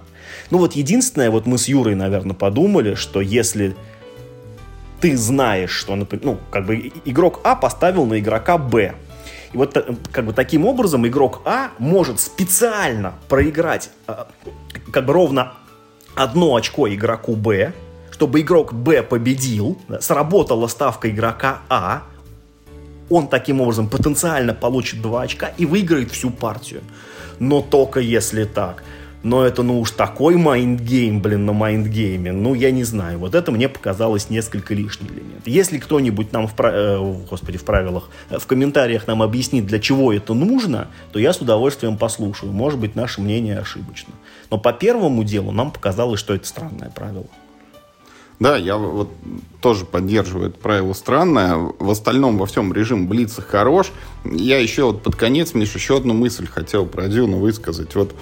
Ну, вот единственное, вот мы с Юрой, наверное, подумали, что если ты знаешь, что, ну, как бы игрок А поставил на игрока Б, и вот э, как бы таким образом игрок А может специально проиграть э, как бы ровно одно очко игроку Б, чтобы игрок Б победил, сработала ставка игрока А, он таким образом потенциально получит два очка и выиграет всю партию. Но только если так. Но это, ну уж такой mind game, блин, на mind game е. Ну, я не знаю. Вот это мне показалось несколько лишний элемент. Если кто-нибудь нам в, э, господи, в правилах, э, в комментариях нам объяснит, для чего это нужно, то я с удовольствием послушаю. Может быть, наше мнение ошибочно. Но по первому делу нам показалось, что это странное правило. Да, я вот тоже поддерживаю это правило странное. В остальном во всем режим Блица хорош. Я еще вот под конец, Миша, еще одну мысль хотел про Дюну высказать. Вот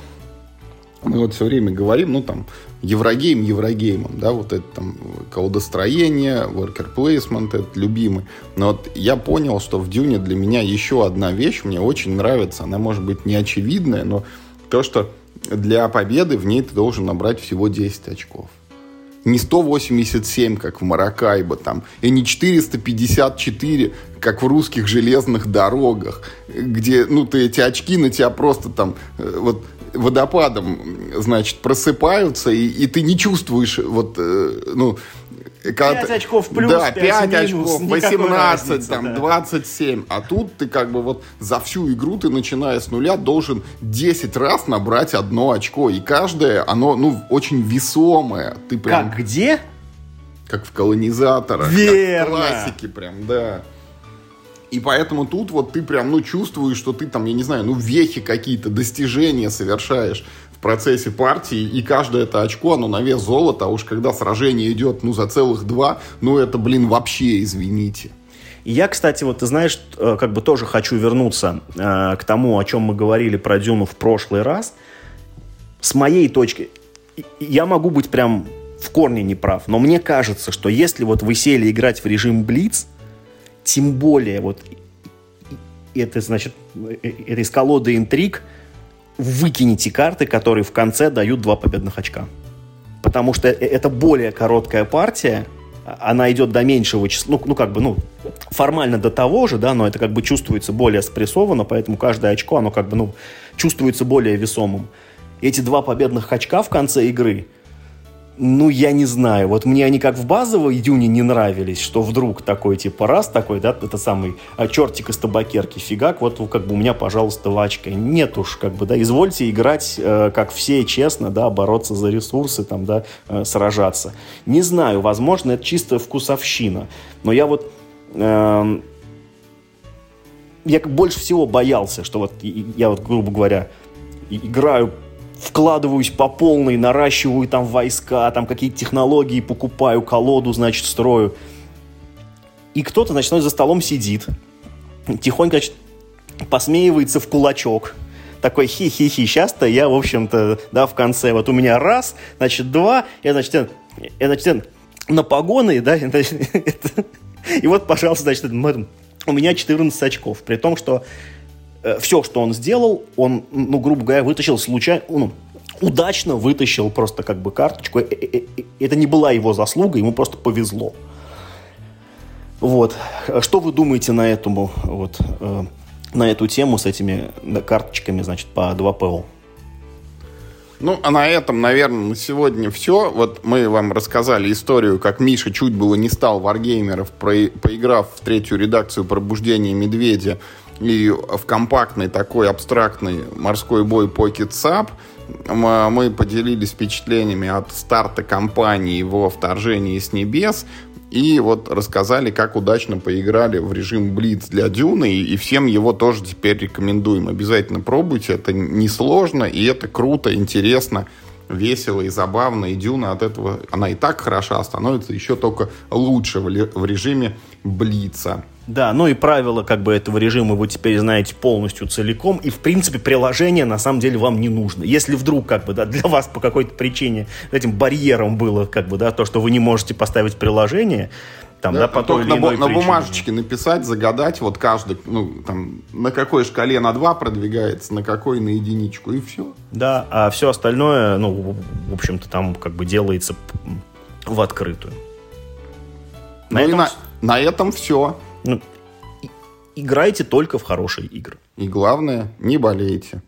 мы вот все время говорим, ну, там, Еврогейм Еврогеймом, да, вот это там колодостроение, worker placement, это любимый. Но вот я понял, что в Дюне для меня еще одна вещь мне очень нравится. Она может быть не очевидная, но то, что для победы в ней ты должен набрать всего 10 очков. Не 187, как в Маракайбо, там, и не 454, как в русских железных дорогах, где, ну, ты эти очки на тебя просто там, э, вот, водопадом, значит, просыпаются, и, и ты не чувствуешь, вот, э, ну, когда 5 очков плюс, да, 5, 5 минус, очков, 18, разницы, там, да. 27. А тут ты как бы вот за всю игру ты, начиная с нуля, должен 10 раз набрать одно очко. И каждое, оно, ну, очень весомое. Ты прям... Как где? Как в колонизаторах. Верно. Как в классике прям, да. И поэтому тут вот ты прям, ну, чувствуешь, что ты там, я не знаю, ну, вехи какие-то, достижения совершаешь в процессе партии, и каждое это очко, оно на вес золота, а уж когда сражение идет, ну, за целых два, ну, это, блин, вообще, извините. Я, кстати, вот ты знаешь, э, как бы тоже хочу вернуться э, к тому, о чем мы говорили про Дюну в прошлый раз. С моей точки, я могу быть прям в корне неправ, но мне кажется, что если вот вы сели играть в режим Блиц, тем более вот это значит, это из колоды интриг выкинете карты, которые в конце дают два победных очка. Потому что это более короткая партия, она идет до меньшего числа, ну, ну, как бы, ну, формально до того же, да, но это как бы чувствуется более спрессованно, поэтому каждое очко, оно как бы, ну, чувствуется более весомым. Эти два победных очка в конце игры, ну, я не знаю. Вот мне они как в базовой Дюне не нравились, что вдруг такой, типа, раз такой, да, это самый а, чертик из табакерки, фигак, вот как бы у меня, пожалуйста, лачка. Нет уж, как бы, да, извольте играть, э, как все, честно, да, бороться за ресурсы, там, да, э, сражаться. Не знаю, возможно, это чисто вкусовщина. Но я вот... Э, я больше всего боялся, что вот я вот, грубо говоря, играю вкладываюсь по полной, наращиваю там войска, там какие-то технологии покупаю, колоду, значит, строю. И кто-то, значит, за столом сидит, тихонько, значит, посмеивается в кулачок. Такой хи-хи-хи, сейчас-то я, в общем-то, да, в конце, вот у меня раз, значит, два, я, значит, я, значит, на погоны, да, и вот, пожалуйста, значит, у меня 14 очков, при том, что все, что он сделал, он, ну, грубо говоря, вытащил случайно, ну, удачно вытащил просто как бы карточку. Э, э, это не была его заслуга, ему просто повезло. Вот. Что вы думаете на этому, вот, на эту тему с этими карточками, значит, по 2 ПО? Ну, а на этом, наверное, на сегодня все. Вот мы вам рассказали историю, как Миша чуть было не стал варгеймеров, поиграв в третью редакцию «Пробуждения медведя», и в компактный такой абстрактный морской бой Pocket Sub мы поделились впечатлениями от старта кампании его вторжении с небес и вот рассказали, как удачно поиграли в режим Блиц для Дюны, и всем его тоже теперь рекомендуем. Обязательно пробуйте, это несложно, и это круто, интересно, весело и забавно, и Дюна от этого, она и так хороша, становится еще только лучше в режиме Блица. Да, ну и правила как бы этого режима вы теперь знаете полностью целиком, и в принципе приложение на самом деле вам не нужно. Если вдруг как бы да, для вас по какой-то причине этим барьером было как бы да, то, что вы не можете поставить приложение, там, да, да, по той или на, иной на бумажечке написать, загадать, вот каждый, ну, там, на какой шкале на 2 продвигается, на какой на единичку, и все. Да, а все остальное, ну, в общем-то, там как бы делается в открытую. На, ну этом... на, на этом все. Ну, играйте только в хорошие игры. И главное, не болейте.